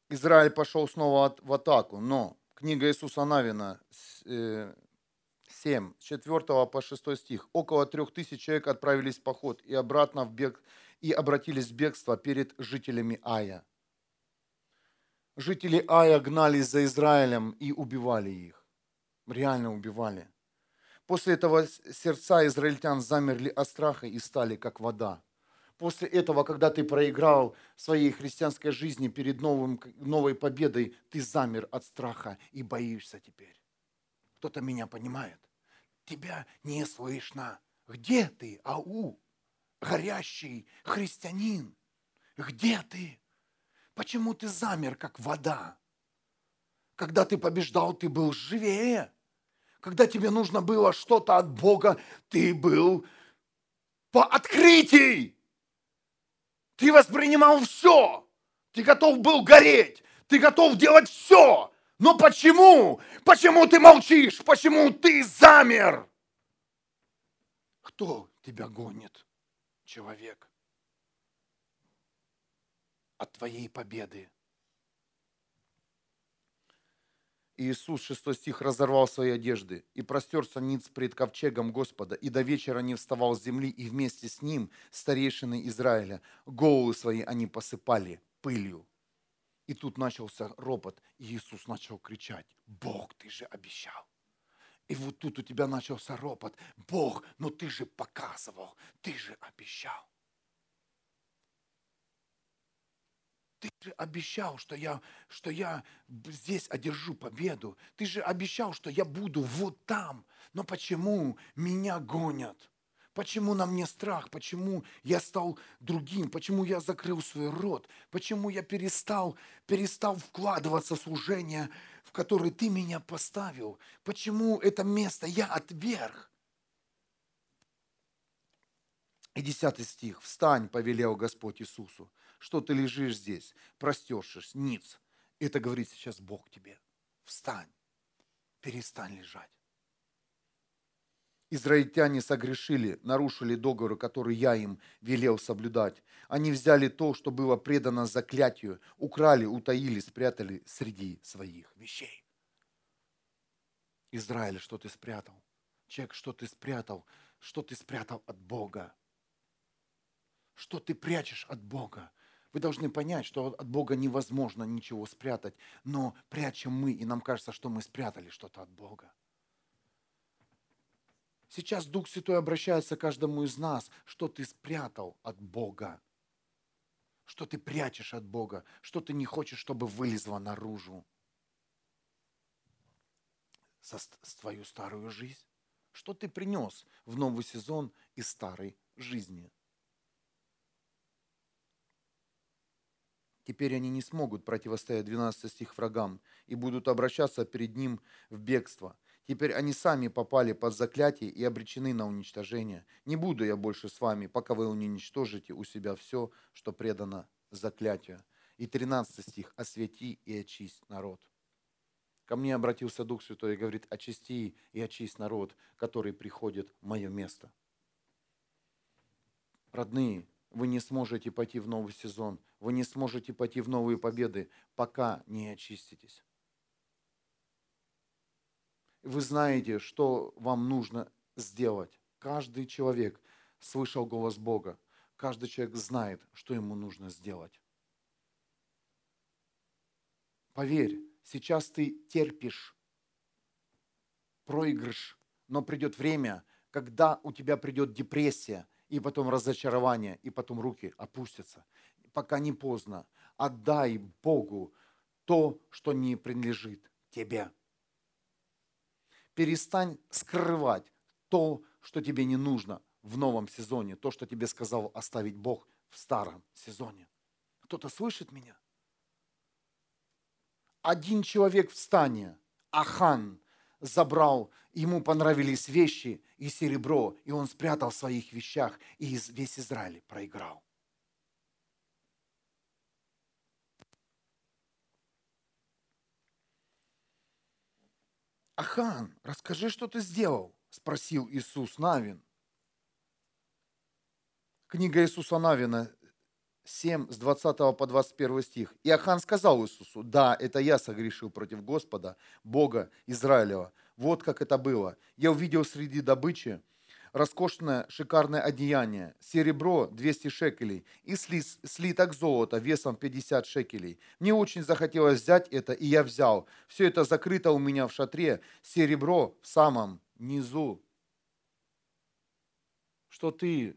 [SPEAKER 1] Израиль пошел снова в атаку, но книга Иисуса Навина, 7, с 4 по 6 стих. Около трех тысяч человек отправились в поход и обратно в бег, и обратились в бегство перед жителями Ая. Жители Ая гнались за Израилем и убивали их. Реально убивали. После этого сердца израильтян замерли от страха и стали как вода. После этого, когда ты проиграл своей христианской жизни перед новым, новой победой, ты замер от страха и боишься теперь. Кто-то меня понимает. Тебя не слышно. Где ты, ау? Горящий христианин. Где ты? Почему ты замер, как вода? Когда ты побеждал, ты был живее. Когда тебе нужно было что-то от Бога, ты был по открытии. Ты воспринимал все. Ты готов был гореть. Ты готов делать все. Но почему? Почему ты молчишь? Почему ты замер? Кто тебя гонит, человек? От твоей победы. Иисус, 6 стих, разорвал свои одежды и простерся ниц пред ковчегом Господа, и до вечера не вставал с земли, и вместе с ним старейшины Израиля. Головы свои они посыпали пылью. И тут начался ропот, и Иисус начал кричать, Бог, ты же обещал. И вот тут у тебя начался ропот, Бог, но ты же показывал, ты же обещал. Ты же обещал, что я, что я здесь одержу победу. Ты же обещал, что я буду вот там. Но почему меня гонят? Почему на мне страх? Почему я стал другим? Почему я закрыл свой рот? Почему я перестал, перестал вкладываться в служение, в которое ты меня поставил? Почему это место я отверг? И десятый стих. «Встань, повелел Господь Иисусу, что ты лежишь здесь, простершись, ниц». Это говорит сейчас Бог тебе. Встань, перестань лежать. Израильтяне согрешили, нарушили договор, который я им велел соблюдать. Они взяли то, что было предано заклятию, украли, утаили, спрятали среди своих вещей. Израиль, что ты спрятал? Человек, что ты спрятал? Что ты спрятал от Бога? Что ты прячешь от Бога? Вы должны понять, что от Бога невозможно ничего спрятать, но прячем мы, и нам кажется, что мы спрятали что-то от Бога. Сейчас Дух Святой обращается к каждому из нас, что ты спрятал от Бога, что ты прячешь от Бога, что ты не хочешь, чтобы вылезло наружу со, с твою старую жизнь. Что ты принес в новый сезон из старой жизни. Теперь они не смогут противостоять 12 стих врагам и будут обращаться перед ним в бегство. Теперь они сами попали под заклятие и обречены на уничтожение. Не буду я больше с вами, пока вы уничтожите у себя все, что предано заклятию. И 13 стих. «Освети и очисть народ». Ко мне обратился Дух Святой и говорит, очисти и очисть народ, который приходит в мое место. Родные, вы не сможете пойти в новый сезон, вы не сможете пойти в новые победы, пока не очиститесь. Вы знаете, что вам нужно сделать. Каждый человек слышал голос Бога. Каждый человек знает, что ему нужно сделать. Поверь, сейчас ты терпишь проигрыш, но придет время, когда у тебя придет депрессия – и потом разочарование, и потом руки опустятся. Пока не поздно. Отдай Богу то, что не принадлежит тебе. Перестань скрывать то, что тебе не нужно в новом сезоне, то, что тебе сказал оставить Бог в старом сезоне. Кто-то слышит меня? Один человек в стане, Ахан, забрал, ему понравились вещи и серебро, и он спрятал в своих вещах, и весь Израиль проиграл. Ахан, расскажи, что ты сделал, спросил Иисус Навин. Книга Иисуса Навина, 7, с 20 по 21 стих. И Ахан сказал Иисусу, да, это я согрешил против Господа, Бога Израилева. Вот как это было. Я увидел среди добычи роскошное, шикарное одеяние, серебро 200 шекелей и слиток золота весом 50 шекелей. Мне очень захотелось взять это, и я взял. Все это закрыто у меня в шатре, серебро в самом низу. Что ты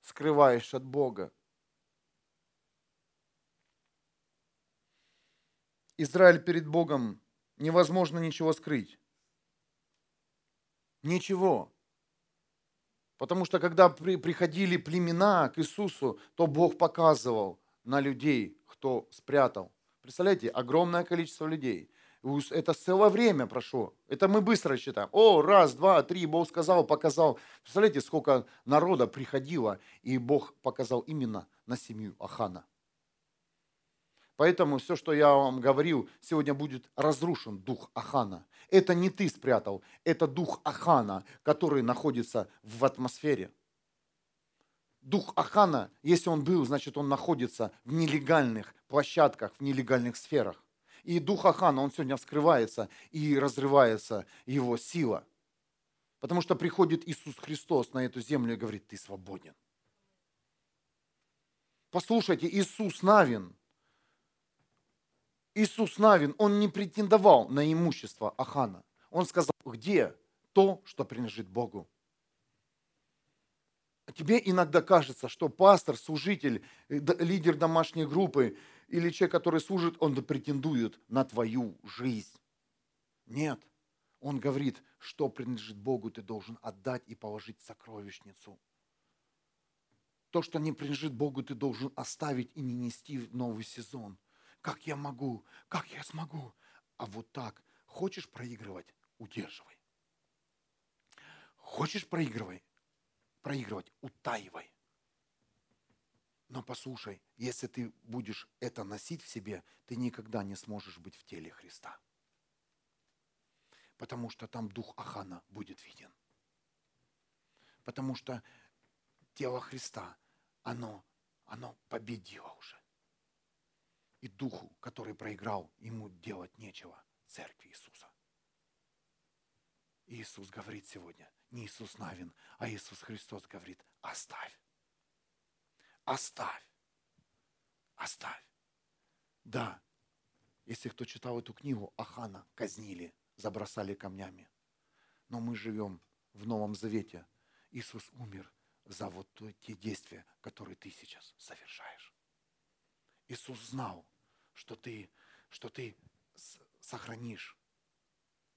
[SPEAKER 1] скрываешь от Бога? Израиль перед Богом невозможно ничего скрыть. Ничего. Потому что когда при, приходили племена к Иисусу, то Бог показывал на людей, кто спрятал. Представляете, огромное количество людей. Это целое время прошло. Это мы быстро считаем. О, раз, два, три, Бог сказал, показал. Представляете, сколько народа приходило, и Бог показал именно на семью Ахана. Поэтому все, что я вам говорил, сегодня будет разрушен дух Ахана. Это не ты спрятал, это дух Ахана, который находится в атмосфере. Дух Ахана, если он был, значит он находится в нелегальных площадках, в нелегальных сферах. И дух Ахана, он сегодня вскрывается и разрывается его сила. Потому что приходит Иисус Христос на эту землю и говорит, ты свободен. Послушайте, Иисус Навин, Иисус Навин, он не претендовал на имущество Ахана. Он сказал, где то, что принадлежит Богу. А тебе иногда кажется, что пастор, служитель, э, лидер домашней группы или человек, который служит, он претендует на твою жизнь. Нет. Он говорит, что принадлежит Богу, ты должен отдать и положить в сокровищницу. То, что не принадлежит Богу, ты должен оставить и не нести в новый сезон – как я могу? Как я смогу? А вот так. Хочешь проигрывать? Удерживай. Хочешь проигрывай? Проигрывать? Утаивай. Но послушай, если ты будешь это носить в себе, ты никогда не сможешь быть в теле Христа. Потому что там дух Ахана будет виден. Потому что тело Христа, оно, оно победило уже и духу, который проиграл, ему делать нечего, церкви Иисуса. Иисус говорит сегодня, не Иисус Навин, а Иисус Христос говорит, оставь. Оставь. Оставь. Да, если кто читал эту книгу, Ахана казнили, забросали камнями. Но мы живем в Новом Завете. Иисус умер за вот те действия, которые ты сейчас совершаешь. Иисус знал, что ты, что ты сохранишь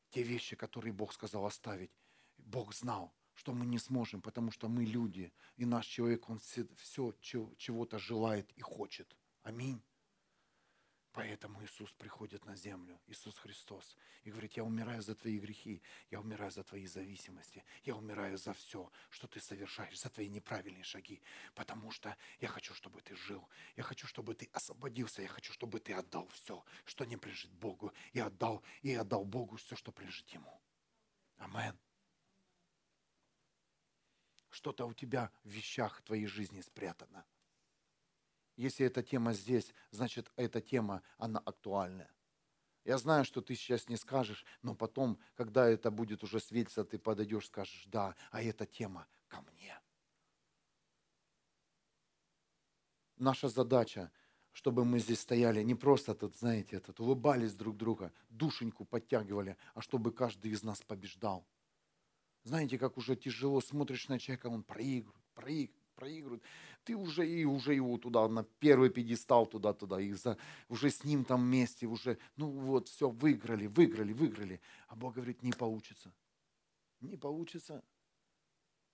[SPEAKER 1] те вещи, которые Бог сказал оставить. Бог знал, что мы не сможем, потому что мы люди, и наш человек, он все, чего-то желает и хочет. Аминь. Поэтому Иисус приходит на землю, Иисус Христос, и говорит, я умираю за твои грехи, я умираю за твои зависимости, я умираю за все, что ты совершаешь, за твои неправильные шаги, потому что я хочу, чтобы ты жил, я хочу, чтобы ты освободился, я хочу, чтобы ты отдал все, что не принадлежит Богу, и отдал, и отдал Богу все, что принадлежит Ему. Амен. Что-то у тебя в вещах твоей жизни спрятано – если эта тема здесь, значит, эта тема, она актуальная. Я знаю, что ты сейчас не скажешь, но потом, когда это будет уже светиться, ты подойдешь, скажешь, да, а эта тема ко мне. Наша задача, чтобы мы здесь стояли, не просто тут, знаете, этот, улыбались друг друга, душеньку подтягивали, а чтобы каждый из нас побеждал. Знаете, как уже тяжело смотришь на человека, он проигрывает, проигрывает, проигрывают, ты уже и уже его туда на первый пьедестал туда-туда, и за, уже с ним там вместе, уже, ну вот, все, выиграли, выиграли, выиграли. А Бог говорит, не получится. Не получится.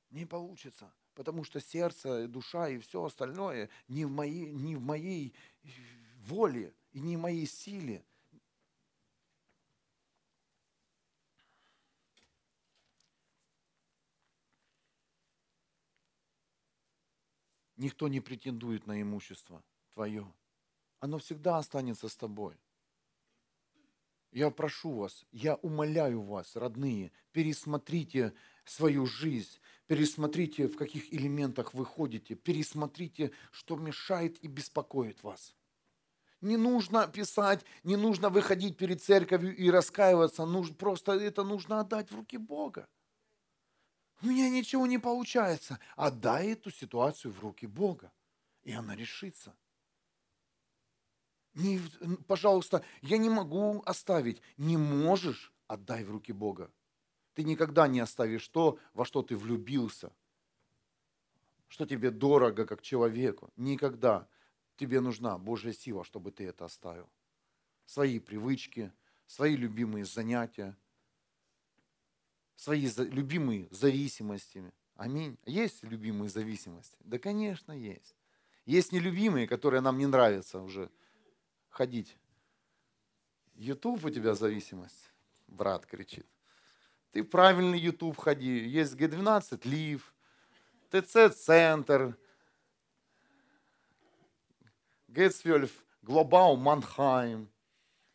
[SPEAKER 1] Не получится. Потому что сердце, душа и все остальное не в моей, не в моей воле и не в моей силе. Никто не претендует на имущество твое. Оно всегда останется с тобой. Я прошу вас, я умоляю вас, родные, пересмотрите свою жизнь, пересмотрите, в каких элементах вы ходите, пересмотрите, что мешает и беспокоит вас. Не нужно писать, не нужно выходить перед церковью и раскаиваться. Нужно, просто это нужно отдать в руки Бога. У меня ничего не получается. Отдай эту ситуацию в руки Бога, и она решится. Не, пожалуйста, я не могу оставить. Не можешь, отдай в руки Бога. Ты никогда не оставишь то, во что ты влюбился, что тебе дорого как человеку. Никогда. Тебе нужна Божья сила, чтобы ты это оставил. Свои привычки, свои любимые занятия, свои любимые зависимости. Аминь. Есть любимые зависимости? Да, конечно, есть. Есть нелюбимые, которые нам не нравятся уже ходить. YouTube у тебя зависимость, брат кричит. Ты правильный YouTube ходи. Есть G12 Лив, ТЦ-центр, Гетсвельф, Глобал, Манхайм.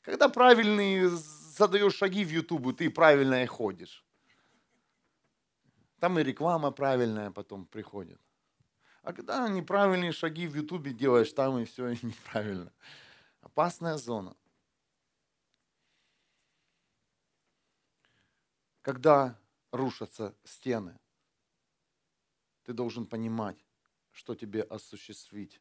[SPEAKER 1] Когда правильные задаешь шаги в Ютубу, ты правильно и ходишь. Там и реклама правильная потом приходит. А когда неправильные шаги в Ютубе делаешь, там и все неправильно. Опасная зона. Когда рушатся стены, ты должен понимать, что тебе осуществить.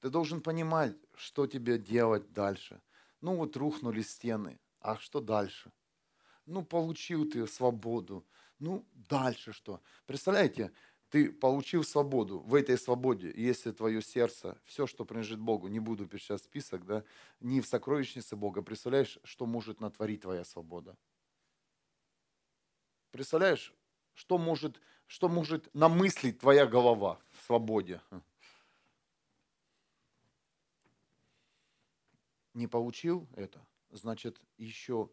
[SPEAKER 1] Ты должен понимать, что тебе делать дальше. Ну вот рухнули стены, а что дальше? Ну получил ты свободу, ну дальше что? Представляете, ты получил свободу. В этой свободе, если твое сердце, все, что принадлежит Богу, не буду писать список, да, не в сокровищнице Бога, представляешь, что может натворить твоя свобода? Представляешь, что может, что может намыслить твоя голова в свободе? Не получил это, значит, еще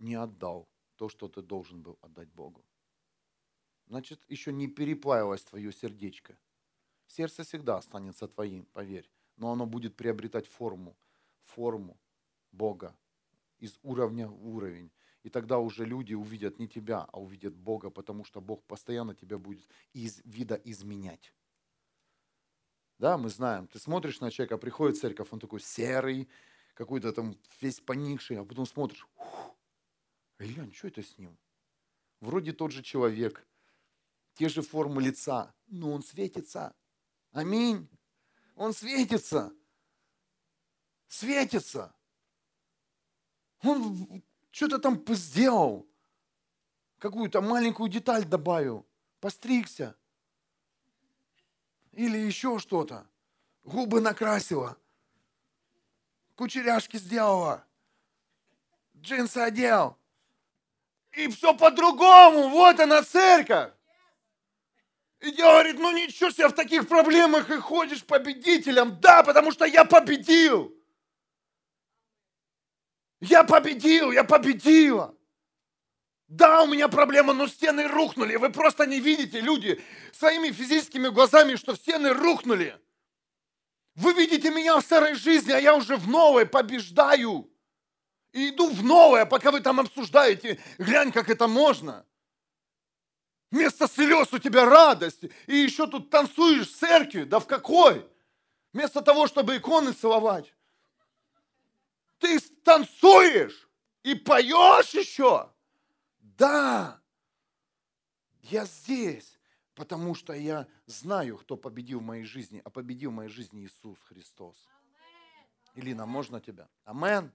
[SPEAKER 1] не отдал то, что ты должен был отдать Богу значит, еще не переплавилось твое сердечко. Сердце всегда останется твоим, поверь, но оно будет приобретать форму, форму Бога из уровня в уровень. И тогда уже люди увидят не тебя, а увидят Бога, потому что Бог постоянно тебя будет из вида изменять. Да, мы знаем, ты смотришь на человека, приходит церковь, он такой серый, какой-то там весь поникший, а потом смотришь, глянь, что это с ним? Вроде тот же человек, те же формы лица, но он светится. Аминь. Он светится. Светится. Он что-то там сделал. Какую-то маленькую деталь добавил. Постригся. Или еще что-то. Губы накрасила. Кучеряшки сделала. Джинсы одел. И все по-другому. Вот она церковь. И говорит, ну ничего себе, в таких проблемах и ходишь победителем. Да, потому что я победил. Я победил, я победила. Да, у меня проблема, но стены рухнули. Вы просто не видите, люди, своими физическими глазами, что стены рухнули. Вы видите меня в старой жизни, а я уже в новой побеждаю. И иду в новое, пока вы там обсуждаете. Глянь, как это можно. Вместо слез у тебя радость. И еще тут танцуешь в церкви. Да в какой? Вместо того, чтобы иконы целовать. Ты танцуешь и поешь еще. Да, я здесь, потому что я знаю, кто победил в моей жизни, а победил в моей жизни Иисус Христос. Илина, можно тебя? Амен.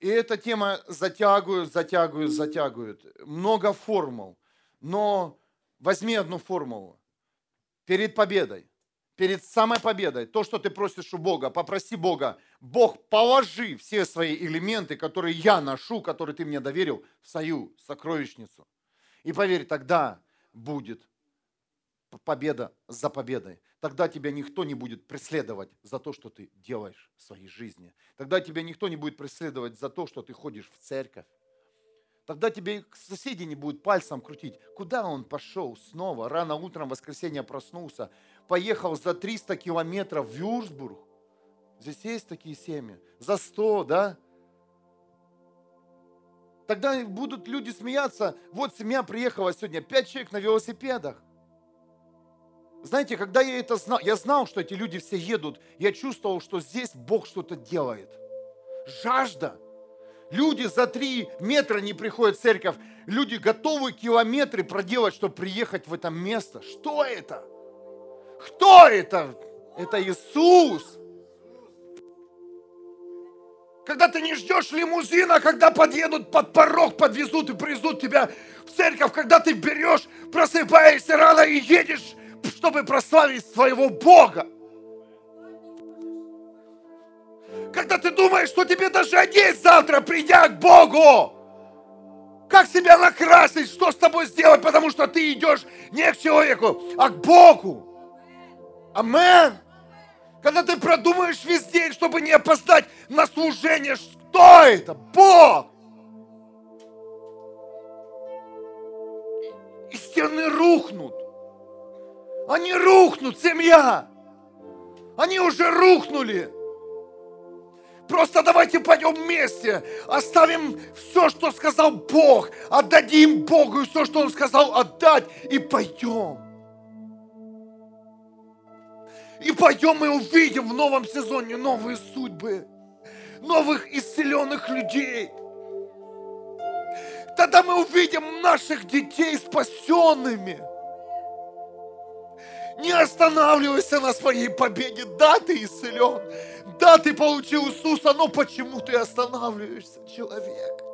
[SPEAKER 1] И эта тема затягивают, затягивают, затягивают. Много формул. Но возьми одну формулу. Перед победой, перед самой победой, то, что ты просишь у Бога, попроси Бога, Бог, положи все свои элементы, которые я ношу, которые ты мне доверил, в свою сокровищницу. И поверь, тогда будет победа за победой. Тогда тебя никто не будет преследовать за то, что ты делаешь в своей жизни. Тогда тебя никто не будет преследовать за то, что ты ходишь в церковь. Тогда тебе соседи не будут пальцем крутить. Куда он пошел снова? Рано утром в воскресенье проснулся. Поехал за 300 километров в Вюрсбург. Здесь есть такие семьи. За 100, да? Тогда будут люди смеяться. Вот семья приехала сегодня, пять человек на велосипедах. Знаете, когда я это знал, я знал, что эти люди все едут, я чувствовал, что здесь Бог что-то делает. Жажда. Люди за три метра не приходят в церковь. Люди готовы километры проделать, чтобы приехать в это место. Что это? Кто это? Это Иисус. Когда ты не ждешь лимузина, когда подъедут под порог, подвезут и привезут тебя в церковь, когда ты берешь, просыпаешься рано и едешь, чтобы прославить своего Бога. Когда ты думаешь, что тебе даже одеть завтра, придя к Богу. Как себя накрасить, что с тобой сделать, потому что ты идешь не к человеку, а к Богу. Амен. Когда ты продумаешь весь день, чтобы не опоздать на служение, что это? Бог! И стены рухнут. Они рухнут, семья. Они уже рухнули. Просто давайте пойдем вместе, оставим все, что сказал Бог, отдадим Богу все, что Он сказал отдать, и пойдем. И пойдем и увидим в новом сезоне новые судьбы, новых исцеленных людей. Тогда мы увидим наших детей спасенными. Не останавливайся на своей победе. Да, ты исцелен. Да, ты получил Иисуса, но почему ты останавливаешься, человек?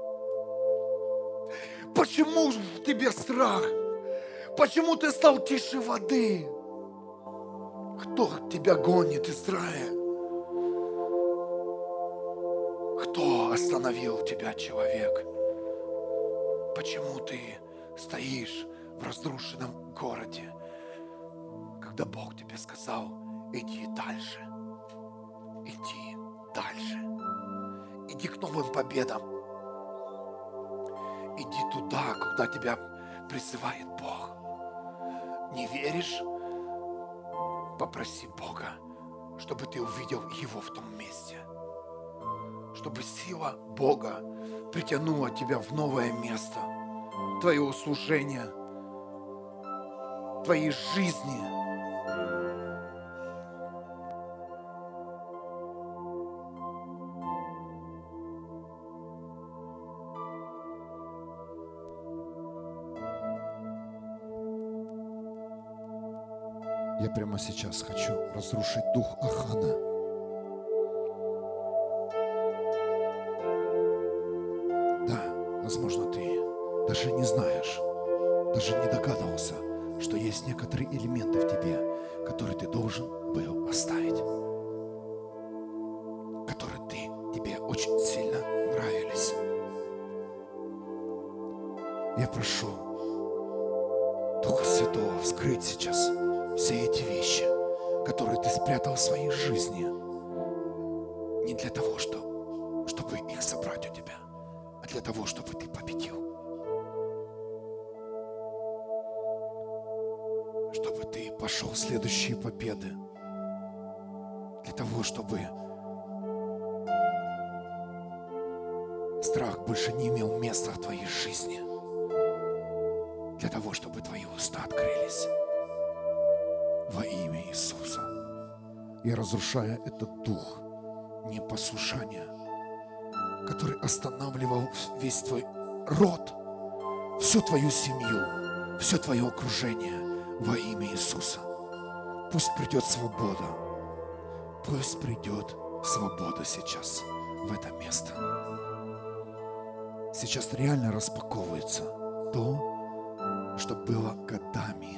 [SPEAKER 1] Почему в тебе страх? Почему ты стал тише воды? Кто тебя гонит, Израиль? Кто остановил тебя, человек? Почему ты стоишь в разрушенном городе, когда Бог тебе сказал, иди дальше, иди дальше, иди к новым победам, иди туда, куда тебя призывает Бог. Не веришь? Попроси Бога, чтобы ты увидел Его в том месте. Чтобы сила Бога притянула тебя в новое место твоего служения, твоей жизни.
[SPEAKER 2] Прямо сейчас хочу разрушить дух Ахана. Да, возможно, ты даже не знаешь, ты пошел в следующие победы. Для того, чтобы страх больше не имел места в твоей жизни. Для того, чтобы твои уста открылись во имя Иисуса. И разрушая этот дух непослушания, который останавливал весь твой род, всю твою семью, все твое окружение во имя Иисуса. Пусть придет свобода. Пусть придет свобода сейчас в это место. Сейчас реально распаковывается то, что было годами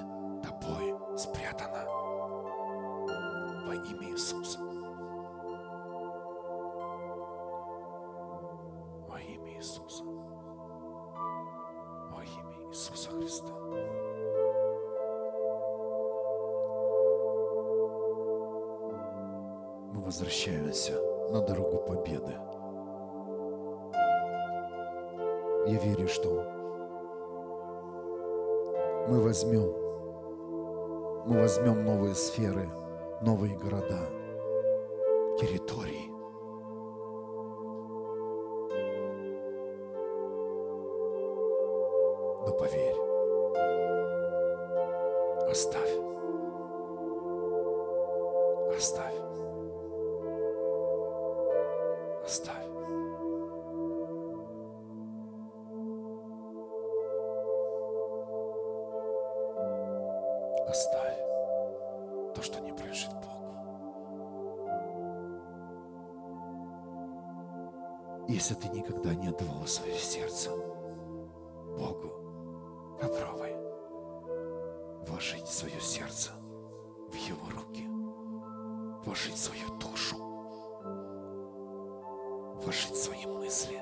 [SPEAKER 2] вложить свои мысли,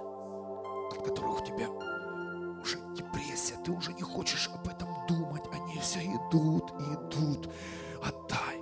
[SPEAKER 2] от которых у тебя уже депрессия, ты уже не хочешь об этом думать, они все идут и идут. Отдай.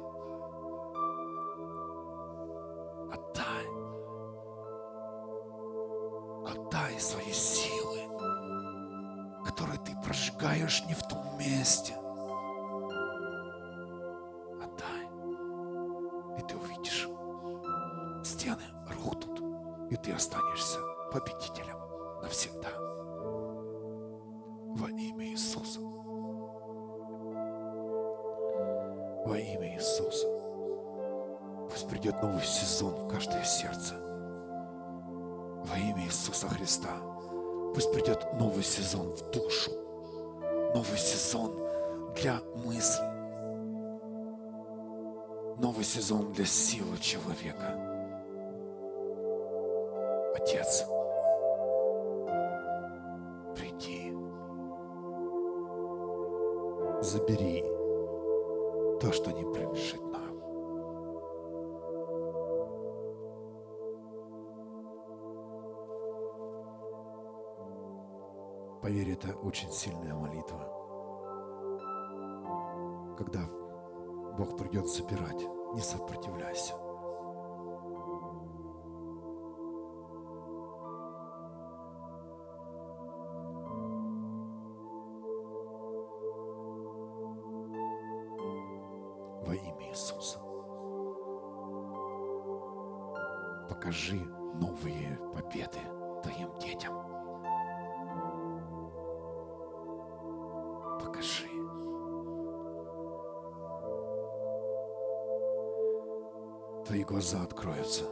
[SPEAKER 2] Откроются.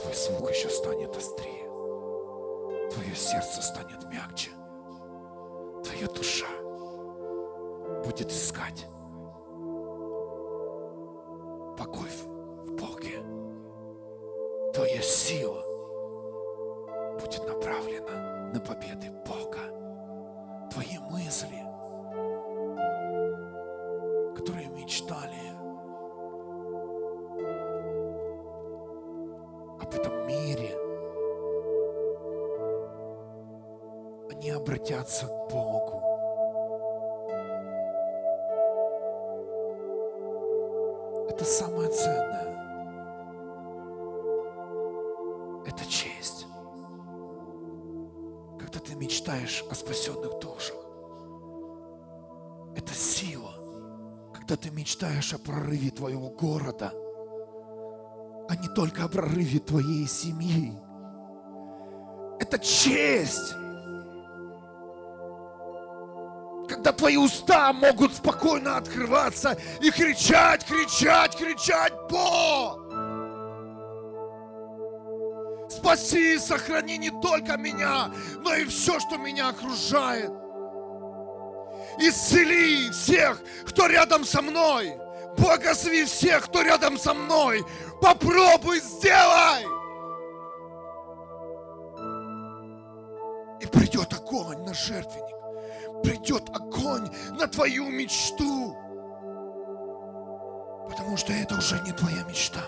[SPEAKER 2] Твой слух еще станет острее. Твое сердце станет мягче. Твоя душа будет искать покой в мечтаешь о прорыве твоего города, а не только о прорыве твоей семьи. Это честь. Когда твои уста могут спокойно открываться и кричать, кричать, кричать, Бог! Спаси и сохрани не только меня, но и все, что меня окружает. Исцели всех, кто рядом со мной. Благослови всех, кто рядом со мной. Попробуй, сделай. И придет огонь на жертвенник. Придет огонь на твою мечту. Потому что это уже не твоя мечта,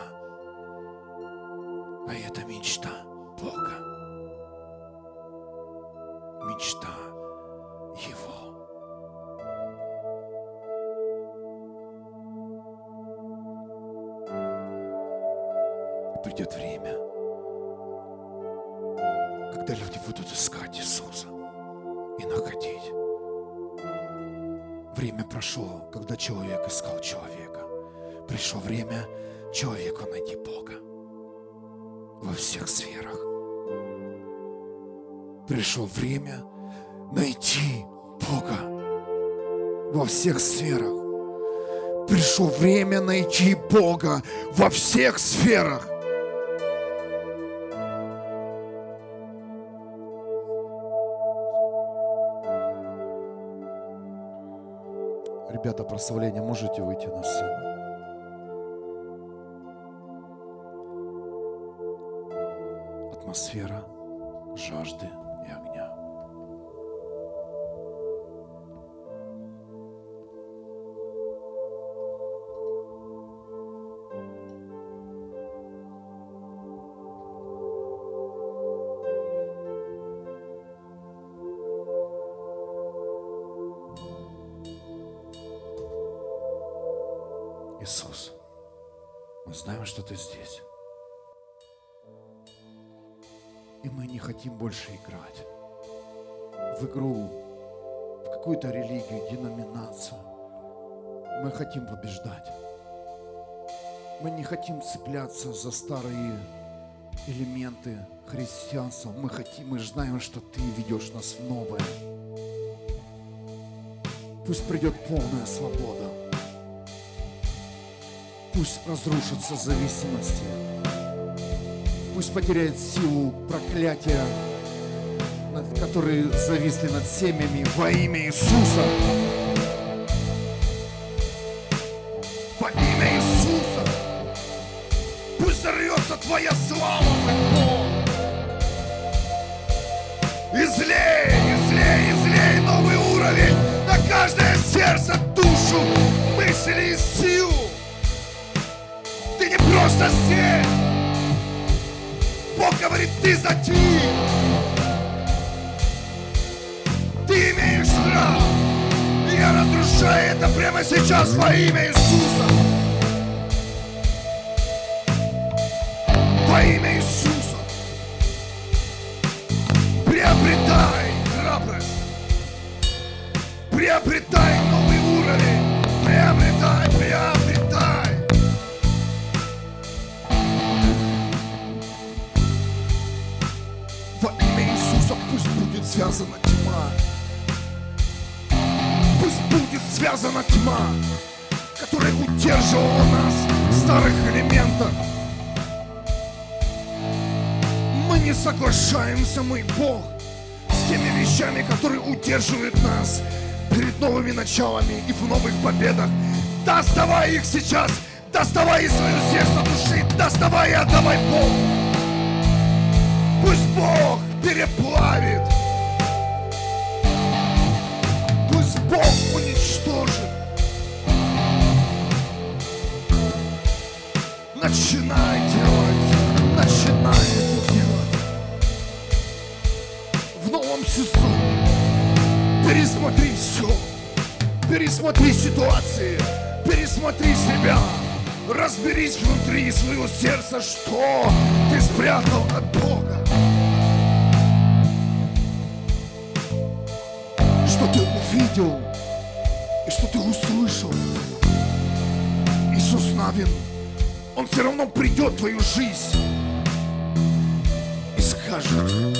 [SPEAKER 2] Пришло время найти Бога во всех сферах. Пришло время найти Бога во всех сферах. Ребята, прославление, можете выйти на сцену? Атмосфера жажды хотим цепляться за старые элементы христианства. Мы хотим, мы знаем, что Ты ведешь нас в новое. Пусть придет полная свобода. Пусть разрушатся зависимости. Пусть потеряет силу проклятия, которые зависли над семьями во имя Иисуса. Твоя слава, Бог. Излей, излей, излей новый уровень на каждое сердце, душу, мысли и силу. Ты не просто здесь. Бог говорит, ты за ти. Ты имеешь право. И я разрушаю это прямо сейчас во имя Иисуса. Во имя Иисуса. Приобретай храбрость. Приобретай новый уровень. Приобретай, приобретай. Во имя Иисуса пусть будет связана тьма. Пусть будет связана тьма, которая удерживала нас в старых элементах. Не соглашаемся, мой Бог, с теми вещами, которые удерживают нас перед новыми началами и в новых победах. Доставай их сейчас, доставай из своего сердца души, доставай и отдавай Богу. Пусть Бог переплавит. Пусть Бог уничтожит. Начинай делать, начинай это делать. Сезоне пересмотри все. Пересмотри ситуации, пересмотри себя. Разберись внутри своего сердца, что ты спрятал от Бога. Что ты увидел и что ты услышал. Иисус Навин, Он все равно придет в твою жизнь и скажет,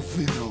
[SPEAKER 2] хочешь